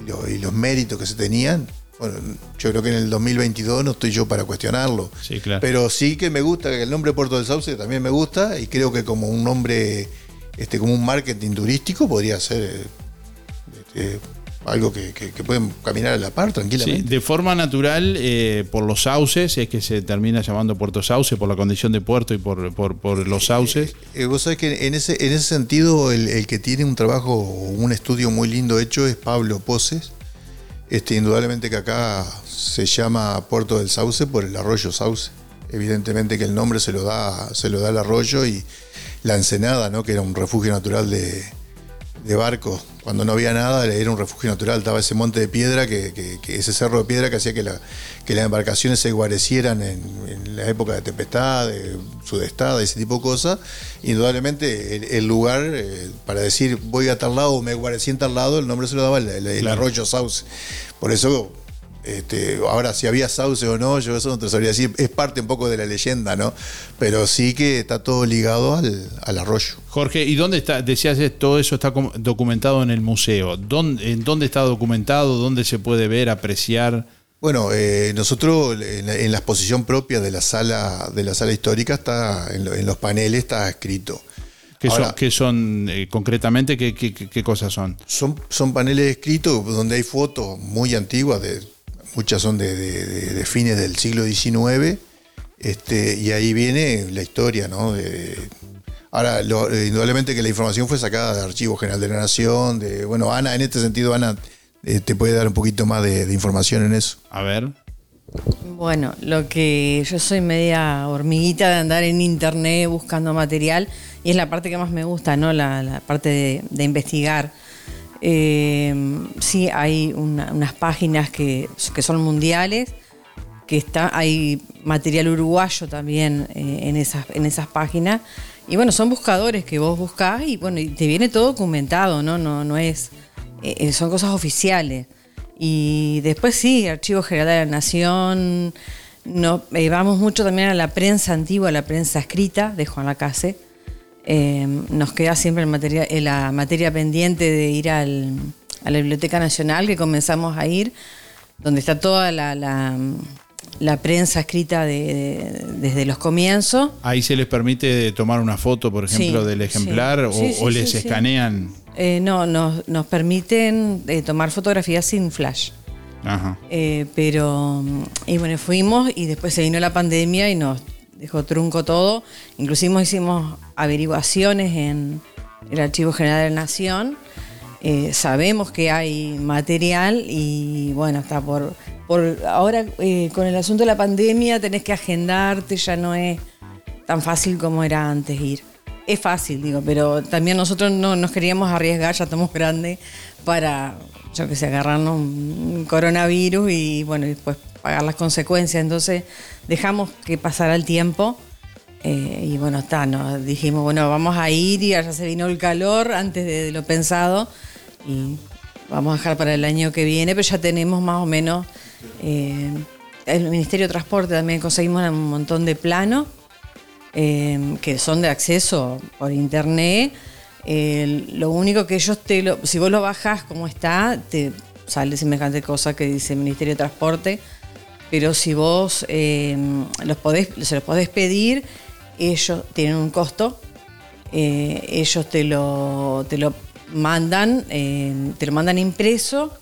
y lo- y los méritos que se tenían. Bueno, yo creo que en el 2022 no estoy yo para cuestionarlo. Sí, claro. Pero sí que me gusta, que el nombre Puerto del Sauce también me gusta y creo que como un nombre, este, como un marketing turístico podría ser este, algo que, que, que pueden caminar a la par Sí, tranquilamente. de forma natural, eh, por los sauces, es que se termina llamando Puerto Sauce, por la condición de puerto y por, por, por los sauces. Eh, vos sabés que en ese, en ese sentido el, el que tiene un trabajo, un estudio muy lindo hecho es Pablo Poses. Este, indudablemente que acá se llama Puerto del Sauce por el arroyo Sauce. Evidentemente que el nombre se lo da, se lo da el arroyo y la ensenada, ¿no? que era un refugio natural de, de barcos. Cuando no había nada, era un refugio natural. Estaba ese monte de piedra, que, que- que ese cerro de piedra que hacía que, la- que las embarcaciones se guarecieran en, en la época de tempestad, de sudestada, ese tipo de cosas. Indudablemente, el, el lugar eh, para decir voy a tal lado o me guarecí en tal lado, el nombre se lo daba el, el- arroyo Sauce. Por eso este, ahora, si había sauce o no, yo eso no te sabría decir. Es parte un poco de la leyenda, ¿no? Pero sí que está todo ligado al, al arroyo. Jorge, ¿y dónde está? Decías eh, todo eso está documentado en el museo. ¿Dónde, ¿En dónde está documentado? ¿Dónde se puede ver, apreciar? Bueno, eh, nosotros en la, en la exposición propia de la sala, de la sala histórica está, en, lo- en los paneles está escrito. ¿Qué Ahora- son, qué son eh, concretamente? ¿qué, qué, qué- qué cosas son? Son, son paneles escritos donde hay fotos muy antiguas, de, muchas son de, de- de- de fines del siglo XIX, este, y ahí viene la historia, ¿no? De- ahora, lo- indudablemente que la información fue sacada del Archivo General de la Nación, de, bueno, Ana, en este sentido, Ana, eh, te puede dar un poquito más de, de información en eso. A ver. Bueno, lo que yo soy media hormiguita de andar en internet buscando material y es la parte que más me gusta, ¿no? La, la parte de, de investigar. Eh, sí, hay una- unas páginas que, que son mundiales, que está, hay material uruguayo también eh, en, esas, en esas páginas. Y bueno, son buscadores que vos buscás y bueno, y te viene todo documentado, ¿no? No, no es. eh, son cosas oficiales. Y después sí, Archivo General de la Nación. No, vamos mucho también a la prensa antigua, a la prensa escrita de Juan Lacase. Eh, nos queda siempre el materia- eh, la materia pendiente de ir al- a la Biblioteca Nacional, que comenzamos a ir, donde está toda la, la- la prensa escrita de- de- desde los comienzos. Ahí se les permite tomar una foto, por ejemplo, Sí, del ejemplar o, Sí, les escanean. Eh, no, nos, nos permiten eh, tomar fotografías sin flash. Ajá. Eh, pero, y bueno, fuimos y después se vino la pandemia y nos dejó trunco todo. Inclusive hicimos averiguaciones en el Archivo General de la Nación. Eh, sabemos que hay material y bueno, está por... por ahora eh, con el asunto de la pandemia tenés que agendarte, ya no es tan fácil como era antes ir. Es fácil, digo, pero también nosotros no nos queríamos arriesgar, ya estamos grandes, para, yo que sé, agarrarnos un coronavirus y bueno, después pagar las consecuencias. Entonces dejamos que pasara el tiempo eh, y bueno, está, nos dijimos, bueno, vamos a ir y allá se vino el calor antes de, lo pensado y vamos a dejar para el año que viene, pero ya tenemos más o menos, eh, el Ministerio de Transporte también conseguimos un montón de planos eh, que son de acceso por internet. Eh, lo único que ellos te lo, si vos lo bajás como está, te sale semejante cosa que dice el Ministerio de Transporte. Pero si vos eh, los podés, se los podés pedir, ellos tienen un costo. eh, ellos te lo, te lo mandan, eh, te lo mandan impreso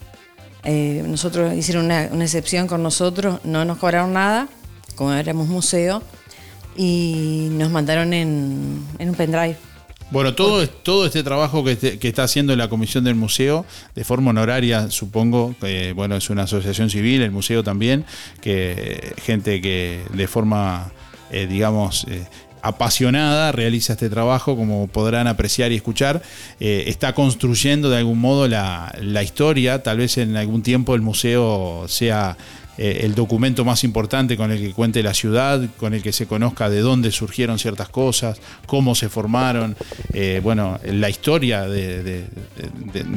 nosotros hicieron una, una excepción con nosotros, no nos cobraron nada, como éramos museo, y nos mandaron en, en un pendrive. Bueno, todo, todo este trabajo que, este- que está haciendo la comisión del museo, de forma honoraria, supongo, que bueno, es una asociación civil, el museo también, que gente que de forma, eh, digamos, eh, apasionada realiza este trabajo, como podrán apreciar y escuchar, eh, está construyendo de algún modo la historia, tal vez en algún tiempo el museo sea eh, el documento más importante con el que cuente la ciudad, con el que se conozca de dónde surgieron ciertas cosas, cómo se formaron, eh, bueno, la historia de, de-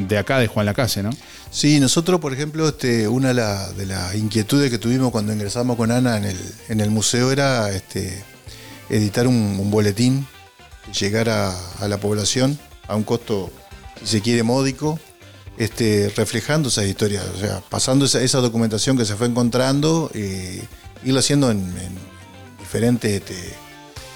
de- acá de Juan Lacase, ¿no? Sí, nosotros, por ejemplo, este, una de la- de las inquietudes que tuvimos cuando ingresamos con Ana en el, en el museo era este, editar un, boletín que llegara a la población a un costo, si se quiere, módico, este, reflejando esas historias, o sea, pasando esa, documentación que se fue encontrando, eh, irlo haciendo en, en diferentes este,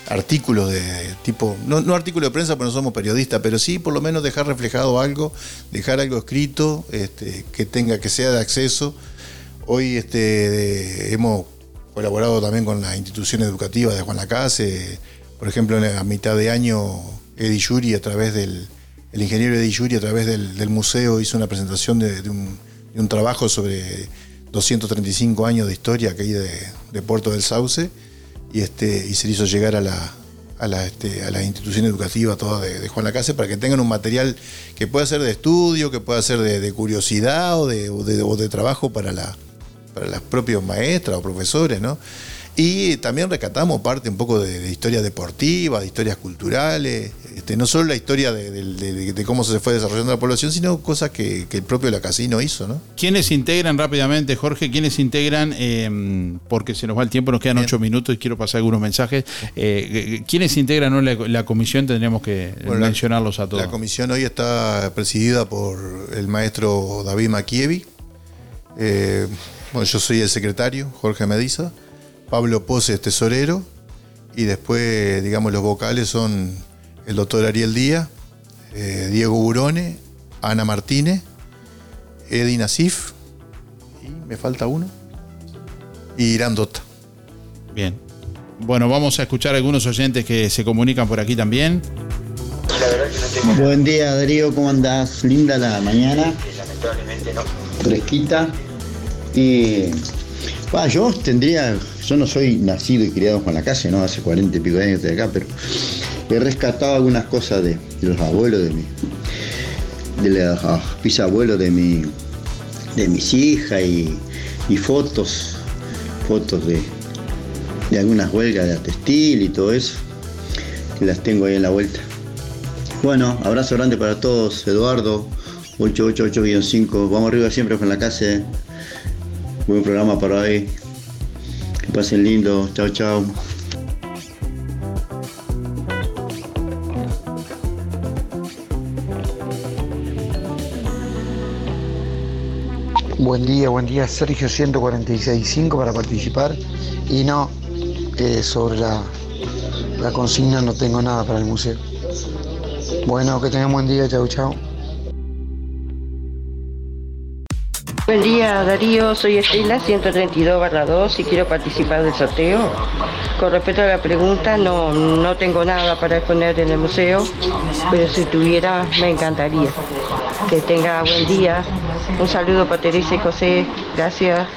artículos de tipo, no, no artículos de prensa porque no somos periodistas, pero sí por lo menos dejar reflejado algo, dejar algo escrito este, que tenga, que sea de acceso. Hoy este, hemos colaborado también con las instituciones educativas de Juan Lacase, por ejemplo, a mitad de año Eddie Yuri a través del, el ingeniero Eddie Yuri a través del, museo hizo una presentación de, un, trabajo sobre 235 años de historia que hay de, Puerto del Sauce y, este, y se le hizo llegar este, a la institución educativa toda de, de Juan Lacase para que tengan un material que pueda ser de estudio, que pueda ser de, curiosidad o de, trabajo para, la, para las propias maestras o profesores, ¿no? Y también rescatamos parte un poco de, de historia deportiva, de historias culturales, este, no solo la historia de, de- de- de cómo se fue desarrollando la población, sino cosas que, que el propio Lacasino hizo, ¿no? ¿Quiénes integran rápidamente, Jorge? ¿Quiénes integran? eh, porque se nos va el tiempo, nos quedan ocho minutos y quiero pasar algunos mensajes. Eh, ¿Quiénes integran no, la, la comisión? Tendríamos que Bueno, la- mencionarlos a todos. La comisión hoy está presidida por el maestro David Makievi. Eh, bueno, yo soy el secretario, Jorge Mediza. Pablo Pose es tesorero. Y después, digamos, los vocales son el doctor Ariel Díaz, eh, Diego Burone, Ana Martínez, Edi Nasif. Y me falta uno. Y Irán Dota. Bien. Bueno, vamos a escuchar a algunos oyentes que se comunican por aquí también. Buen día Darío, ¿cómo andás? Linda la mañana. Fresquita. Y yo tendría, yo no soy nacido y criado Juan la Casa, ¿no? Hace 40 y pico de años de acá, pero he rescatado algunas cosas de, los abuelos de mi, de los bisabuelos de mi, de mis hijas y, fotos, fotos de, de algunas huelgas de textil y todo eso, las tengo ahí en la vuelta. Bueno, abrazo grande para todos, Eduardo, 888-5, vamos arriba siempre con la casa. Buen programa para hoy. Que pasen lindo, chao chao. Buen día, buen día. Sergio 146.5 para participar. Y no, eh, sobre la, la consigna no tengo nada para el museo. Bueno, que tengan buen día. Chau, chau. Día Darío, soy Estela 132 2 y quiero participar del sorteo. Con respecto a la pregunta, no, no tengo nada para exponer en el museo, pero si tuviera me encantaría. Que tenga buen día. Un saludo para Teresa y José. Gracias.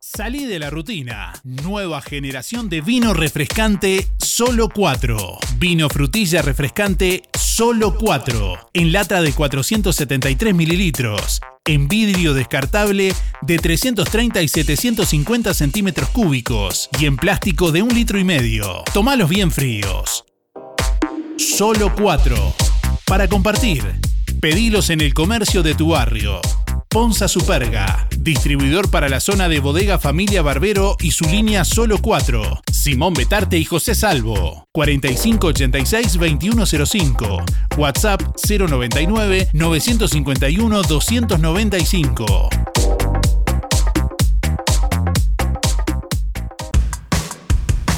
Salí de la rutina. Nueva generación de vino refrescante Solo 4. Vino frutilla refrescante Solo 4. En lata de 473 mililitros. En vidrio descartable de 330 y 750 centímetros cúbicos. Y en plástico de un litro y medio. Tomalos bien fríos. Solo 4. Para compartir. Pedilos en el comercio de tu barrio. Ponza Superga, distribuidor para la zona de bodega Familia Barbero y su línea Solo 4. Simón Betarte y José Salvo. 4586-2105. WhatsApp 099-951-295.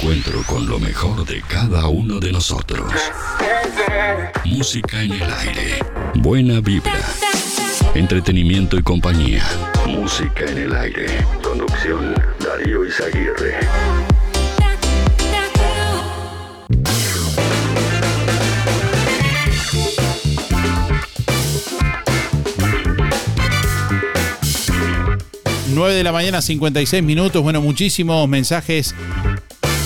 Encuentro con lo mejor de cada uno de nosotros. Música en el aire. Buena vibra. Entretenimiento y compañía. Música en el aire. Conducción Darío Izaguirre. Nueve de la mañana, 56 minutos. Bueno, muchísimos mensajes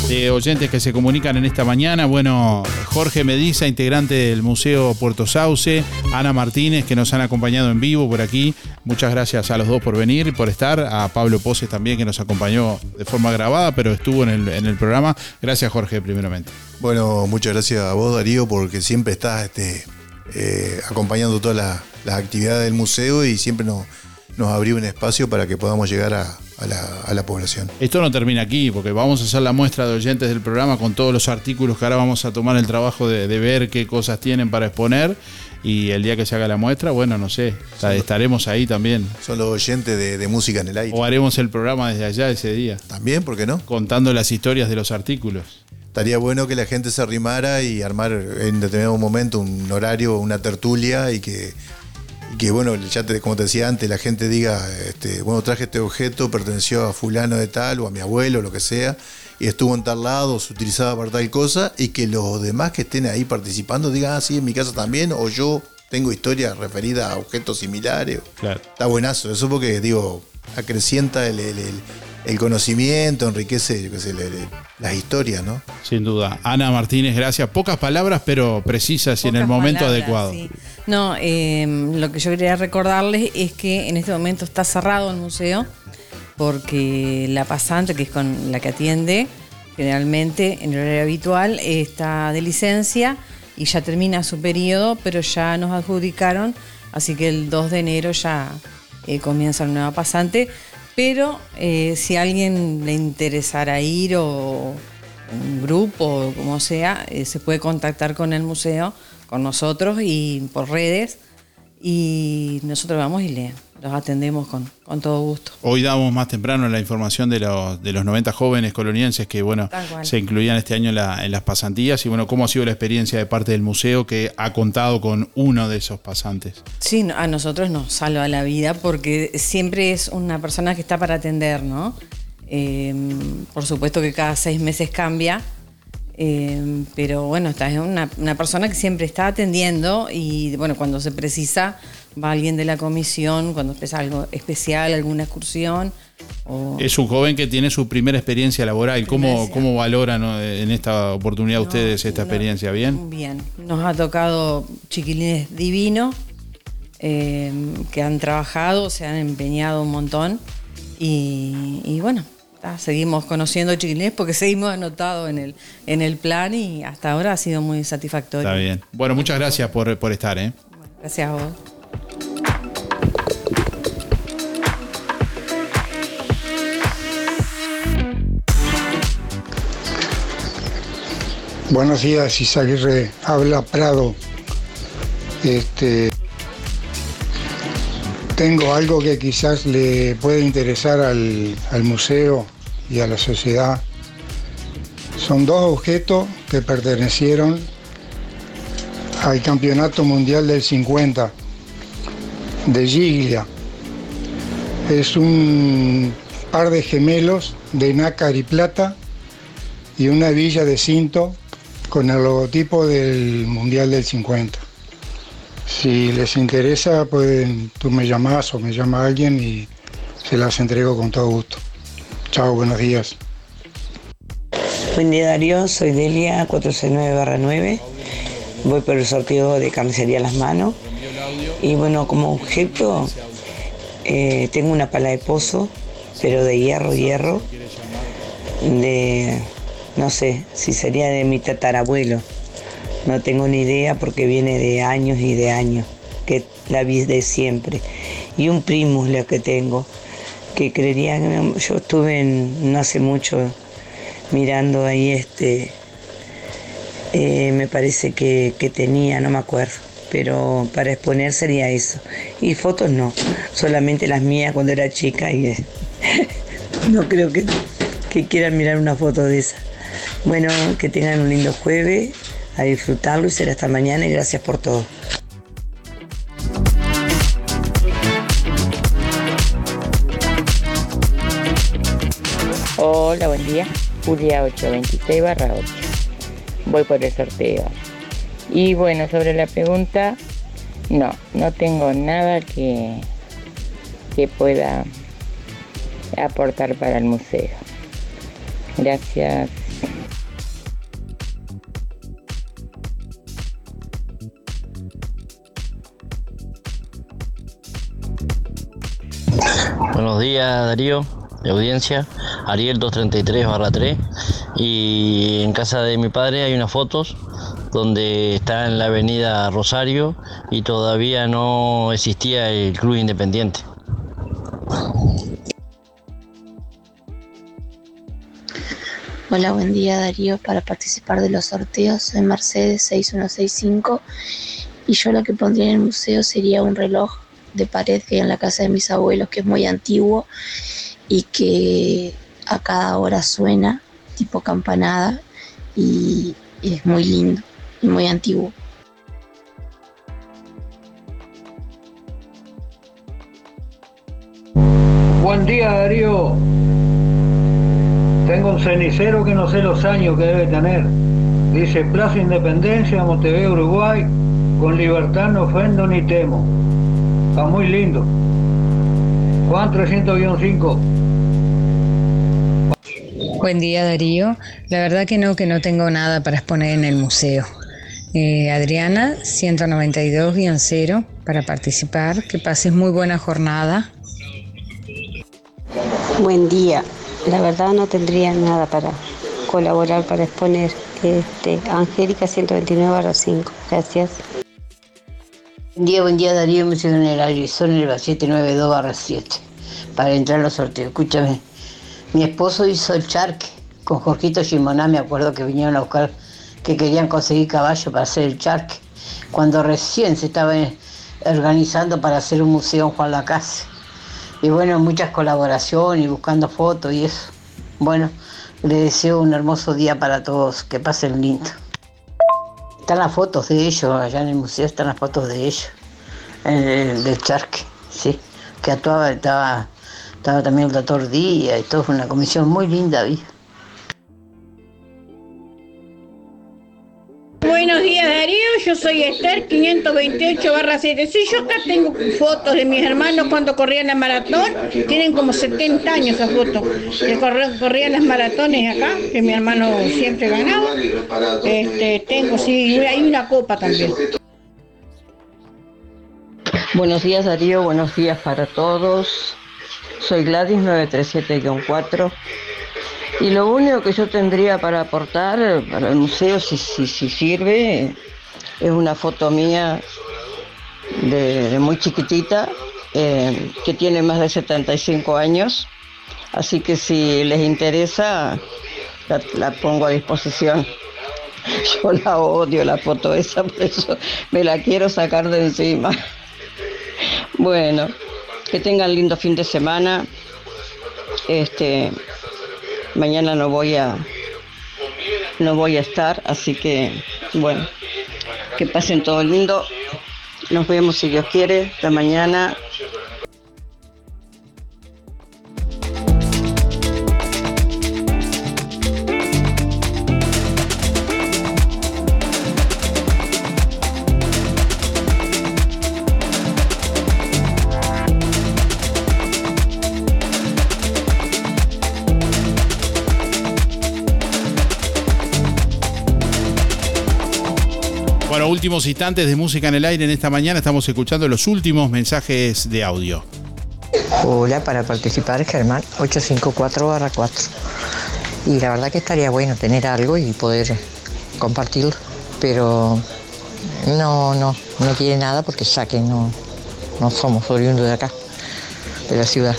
de oyentes que se comunican en esta mañana. Bueno, Jorge Mediza, integrante del Museo Puerto Sauce, Ana Martínez, que nos han acompañado en vivo por aquí. Muchas gracias a los dos por venir y por estar. A Pablo Poses también, que nos acompañó de forma grabada, pero estuvo en el, programa. Gracias, Jorge, primeramente. Bueno, muchas gracias a vos, Darío, porque siempre estás este, eh, acompañando todas las, las actividades del museo y siempre nos, nos abrió un espacio para que podamos llegar a, a la, a la población. Esto no termina aquí, porque vamos a hacer la muestra de oyentes del programa con todos los artículos que ahora vamos a tomar el trabajo de, de ver qué cosas tienen para exponer. Y el día que se haga la muestra, bueno, no sé, estaremos ahí también. Son los oyentes de, de música en el aire. O haremos el programa desde allá ese día. También, ¿por qué no? Contando las historias de los artículos. Estaría bueno que la gente se arrimara y armar en determinado momento un horario, una tertulia y que, que bueno, ya te- como te decía antes, la gente diga, este, bueno, traje este objeto, perteneció a fulano de tal o a mi abuelo, lo que sea, y estuvo en tal lado, se utilizaba para tal cosa, y que los demás que estén ahí participando digan, ah, sí, en mi casa también, o yo tengo historias referidas a objetos similares. Claro. Está buenazo, eso porque, digo, acrecienta el, el- el- el conocimiento, enriquece, yo qué sé, le- le- las historias, ¿no? Sin duda. Ana Martínez, gracias. Pocas palabras, pero precisas y en el momento palabras, adecuado. sí. No, eh, lo que yo quería recordarles es que en este momento está cerrado el museo porque la pasante, que es con la que atiende, generalmente en el horario habitual, está de licencia y ya termina su periodo, pero ya nos adjudicaron, así que el 2 de enero ya eh, comienza la nueva pasante. Pero eh, si a alguien le interesara ir o un grupo o como sea, eh, se puede contactar con el museo, con nosotros y por redes. Y nosotros vamos y le, los atendemos con, con todo gusto. Hoy damos más temprano la información de los, de los 90 jóvenes colonienses que bueno se incluían este año en, la- en las pasantías y bueno, cómo ha sido la experiencia de parte del museo que ha contado con uno de esos pasantes. Sí, a nosotros nos salva la vida porque siempre es una persona que está para atender, ¿no? Eh, por supuesto que cada seis meses cambia, eh, pero bueno, esta es una, una persona que siempre está atendiendo y bueno, cuando se precisa va alguien de la comisión, cuando es algo especial, alguna excursión. O, Es un joven que tiene su primera experiencia laboral. ¿Cómo, cómo valoran ¿no? en esta oportunidad ustedes esta experiencia? ¿Bien? Bien, nos ha tocado chiquilines divinos eh, que han trabajado, se han empeñado un montón y, y bueno, seguimos conociendo chiquilines porque seguimos anotados en el, en el plan y hasta ahora ha sido muy satisfactorio. Está bien. Bueno, muchas gracias por, por estar. ¿eh? Gracias a vos. Buenos días, Isaguirre. Habla Prado. Este, tengo algo que quizás le puede interesar al, al museo y a la sociedad. Son dos objetos que pertenecieron al Campeonato Mundial del 50 de Giglia. Es un par de gemelos de nácar y plata y una villa de cinto con el logotipo del Mundial del 50. Si les interesa, pueden, tú me llamás o me llama alguien y se las entrego con todo gusto. Chao, buenos días. Buen día Darío, soy Delia 469-9. Voy por el sorteo de carnicería las manos. Y bueno, como objeto eh, tengo una pala de pozo, pero de hierro, hierro. De, no sé, si sería de mi tatarabuelo. No tengo ni idea porque viene de años y de años, que la vi de siempre. Y un primo es lo que tengo, que creería que yo estuve en- no hace mucho mirando ahí este, eh, me parece que, que tenía, no me acuerdo, pero para exponer sería eso. Y fotos no, solamente las mías cuando era chica y eh, no creo que, que quieran mirar una foto de esa. Bueno, que tengan un lindo jueves, a disfrutarlo y será hasta mañana y gracias por todo. Hola, buen día. Julia 826 barra 8. Voy por el sorteo. Y bueno, sobre la pregunta, no, no tengo nada que, que pueda aportar para el museo. Gracias. Buenos días Darío, de audiencia, Ariel 233 barra 3 y en casa de mi padre hay unas fotos donde está en la avenida Rosario y todavía no existía el Club Independiente. Hola, buen día Darío. Para participar de los sorteos soy Mercedes 6165 y yo lo que pondría en el museo sería un reloj de pared que hay en la casa de mis abuelos que es muy antiguo y que a cada hora suena tipo campanada y, y es muy lindo muy antiguo. Buen día Darío. Tengo un cenicero que no sé los años que debe tener. Dice Plaza Independencia, Montevideo, Uruguay. Con libertad no ofendo ni temo. Está muy lindo. Juan 300-5. Buen día Darío. La verdad que no, que no tengo nada para exponer en el museo. Eh, Adriana, 192-0 para participar. Que pases muy buena jornada. Buen día. La verdad no tendría nada para colaborar, para exponer. Este, Angélica 129 5. Gracias. Buen día, buen día Darío, me en el aire, son el 792 barra 7 para entrar a los sorteos. Escúchame, mi esposo hizo el charque con Jorgito Gimoná, me acuerdo que vinieron a buscar, que querían conseguir caballo para hacer el charque, cuando recién se estaba eh, organizando para hacer un museo en Juan Lacase. Y bueno, muchas colaboraciones y buscando fotos y eso. Bueno, le deseo un hermoso día para todos, que pasen lindo. Están las fotos de ellos, allá en el museo están las fotos de ellos, del charque, sí, que actuaba, estaba, estaba también el doctor Díaz y todo, fue una comisión muy linda, vi. Yo soy Esther 528 barra 7. Sí, yo acá tengo fotos de mis hermanos cuando corrían la maratón, tienen como 70 años esas fotos, que corrían las maratones acá, que mi hermano siempre ganaba. Este, tengo, sí, hay una copa también. Buenos días Darío, buenos días para todos. Soy Gladys 937-4 y lo único que yo tendría para aportar para el museo, si, si, si sirve, es una foto mía de, muy chiquitita, eh, que tiene más de 75 años. Así que si les interesa, la, la pongo a disposición. Yo la odio la foto esa, por eso me la quiero sacar de encima. Bueno, que tengan lindo fin de semana. Este, mañana no voy a no voy a estar, así que bueno, que pasen todo lindo. Nos vemos si Dios quiere, hasta mañana. Últimos instantes de música en el aire en esta mañana. Estamos escuchando los últimos mensajes de audio. Hola, para participar Germán 854-4. Y la verdad que estaría bueno tener algo y poder compartirlo. pero no, no, no tiene nada porque ya que no, no somos oriundos de acá, de la ciudad.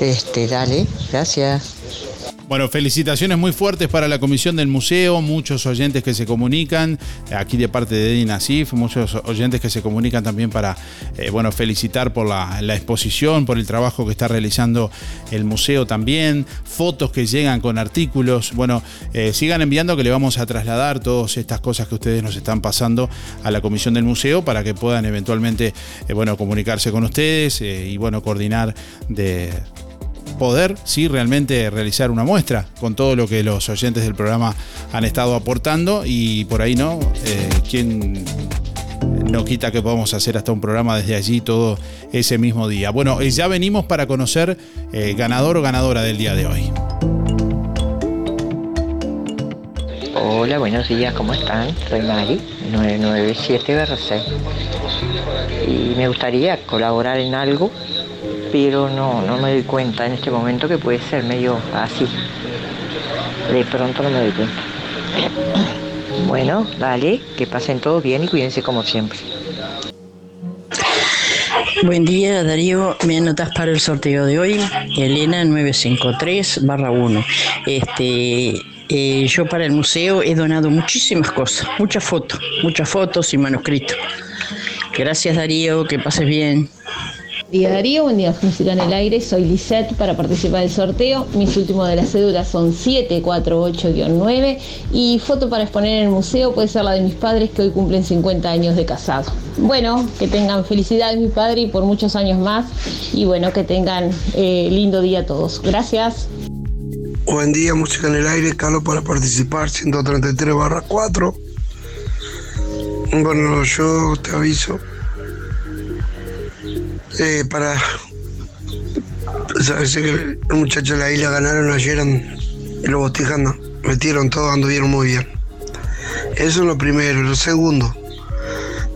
Este, dale, gracias. Bueno, felicitaciones muy fuertes para la comisión del museo, muchos oyentes que se comunican, aquí de parte de Eddie Nasif, muchos oyentes que se comunican también para, eh, bueno, felicitar por la, exposición, por el trabajo que está realizando el museo también, fotos que llegan con artículos, bueno, eh, sigan enviando que le vamos a trasladar todas estas cosas que ustedes nos están pasando a la comisión del museo para que puedan eventualmente, eh, bueno, comunicarse con ustedes y, bueno, coordinar de poder sí realmente realizar una muestra con todo lo que los oyentes del programa han estado aportando y por ahí no, eh, ¿quién no quita que podamos hacer hasta un programa desde allí todo ese mismo día? Bueno, eh, ya venimos para conocer eh, ganador o ganadora del día de hoy. Hola, buenos días, ¿cómo están? Soy Mari, 997 6 Y me gustaría colaborar en algo pero no, no me doy cuenta en este momento que puede ser medio así. De pronto no me doy cuenta. Bueno, dale, que pasen todos bien y cuídense como siempre. Buen día Darío, me anotas para el sorteo de hoy, Elena 953 barra 1. Este, eh, yo para el museo he donado muchísimas cosas, muchas fotos, muchas fotos y manuscritos. Gracias Darío, que pases bien día Darío, buen día Música en el Aire, soy Lisette para participar del sorteo. Mis últimos de las cédulas son 748-9 y foto para exponer en el museo puede ser la de mis padres que hoy cumplen 50 años de casado. Bueno, que tengan felicidad mi padre y por muchos años más y bueno, que tengan eh, lindo día a todos. Gracias. Buen día Música en el Aire, Carlos para participar, 133 barra 4. Bueno, yo te aviso eh, para pues, que el muchacho de la isla ganaron ayer en, los botijando. Metieron todo, anduvieron muy bien. Eso es lo primero. Lo segundo,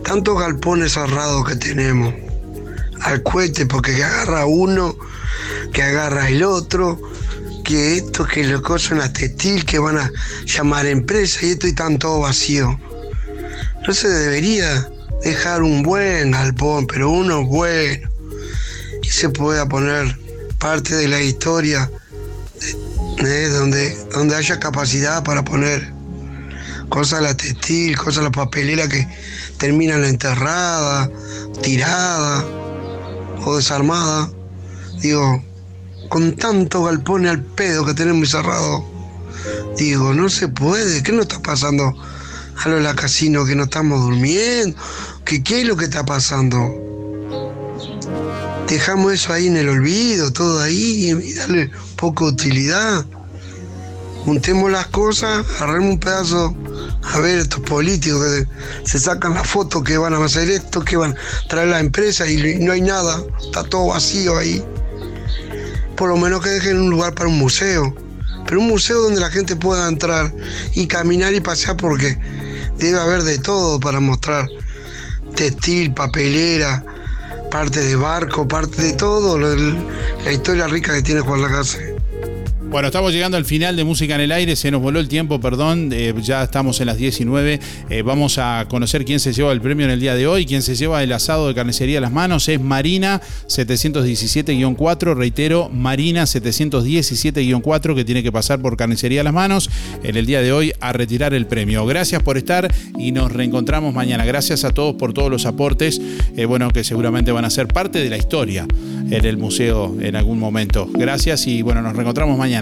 tantos galpones cerrados que tenemos. Al cohete, porque que agarra uno, que agarra el otro, que esto, que lo cosan las textil, que van a llamar empresa y esto y tan todo vacío. No se debería dejar un buen galpón, pero uno bueno se pueda poner parte de la historia donde, donde haya capacidad para poner cosas a la textil, cosas a la papelera que terminan enterrada, tirada o desarmada. Digo, con tanto galpón al pedo que tenemos cerrado, digo, no se puede. ¿Qué nos está pasando a lo de la casino? ¿Que no estamos durmiendo? ¿Qué, ¿Qué es lo que está pasando? Dejamos eso ahí en el olvido, todo ahí, y darle poca utilidad. Juntemos las cosas, agarremos un pedazo, a ver estos políticos que se sacan la foto que van a hacer esto, que van a traer la empresa y no hay nada, está todo vacío ahí. Por lo menos que dejen un lugar para un museo, pero un museo donde la gente pueda entrar y caminar y pasear porque debe haber de todo para mostrar textil, papelera, parte de barco, parte de todo, la historia rica que tiene Juan Lacase. Bueno, estamos llegando al final de Música en el Aire, se nos voló el tiempo, perdón, eh, ya estamos en las 19. Eh, vamos a conocer quién se lleva el premio en el día de hoy, quién se lleva el asado de carnicería a las manos, es Marina 717-4, reitero, Marina 717-4 que tiene que pasar por carnicería a las manos en el día de hoy a retirar el premio. Gracias por estar y nos reencontramos mañana. Gracias a todos por todos los aportes, eh, bueno, que seguramente van a ser parte de la historia en el museo en algún momento. Gracias y bueno, nos reencontramos mañana.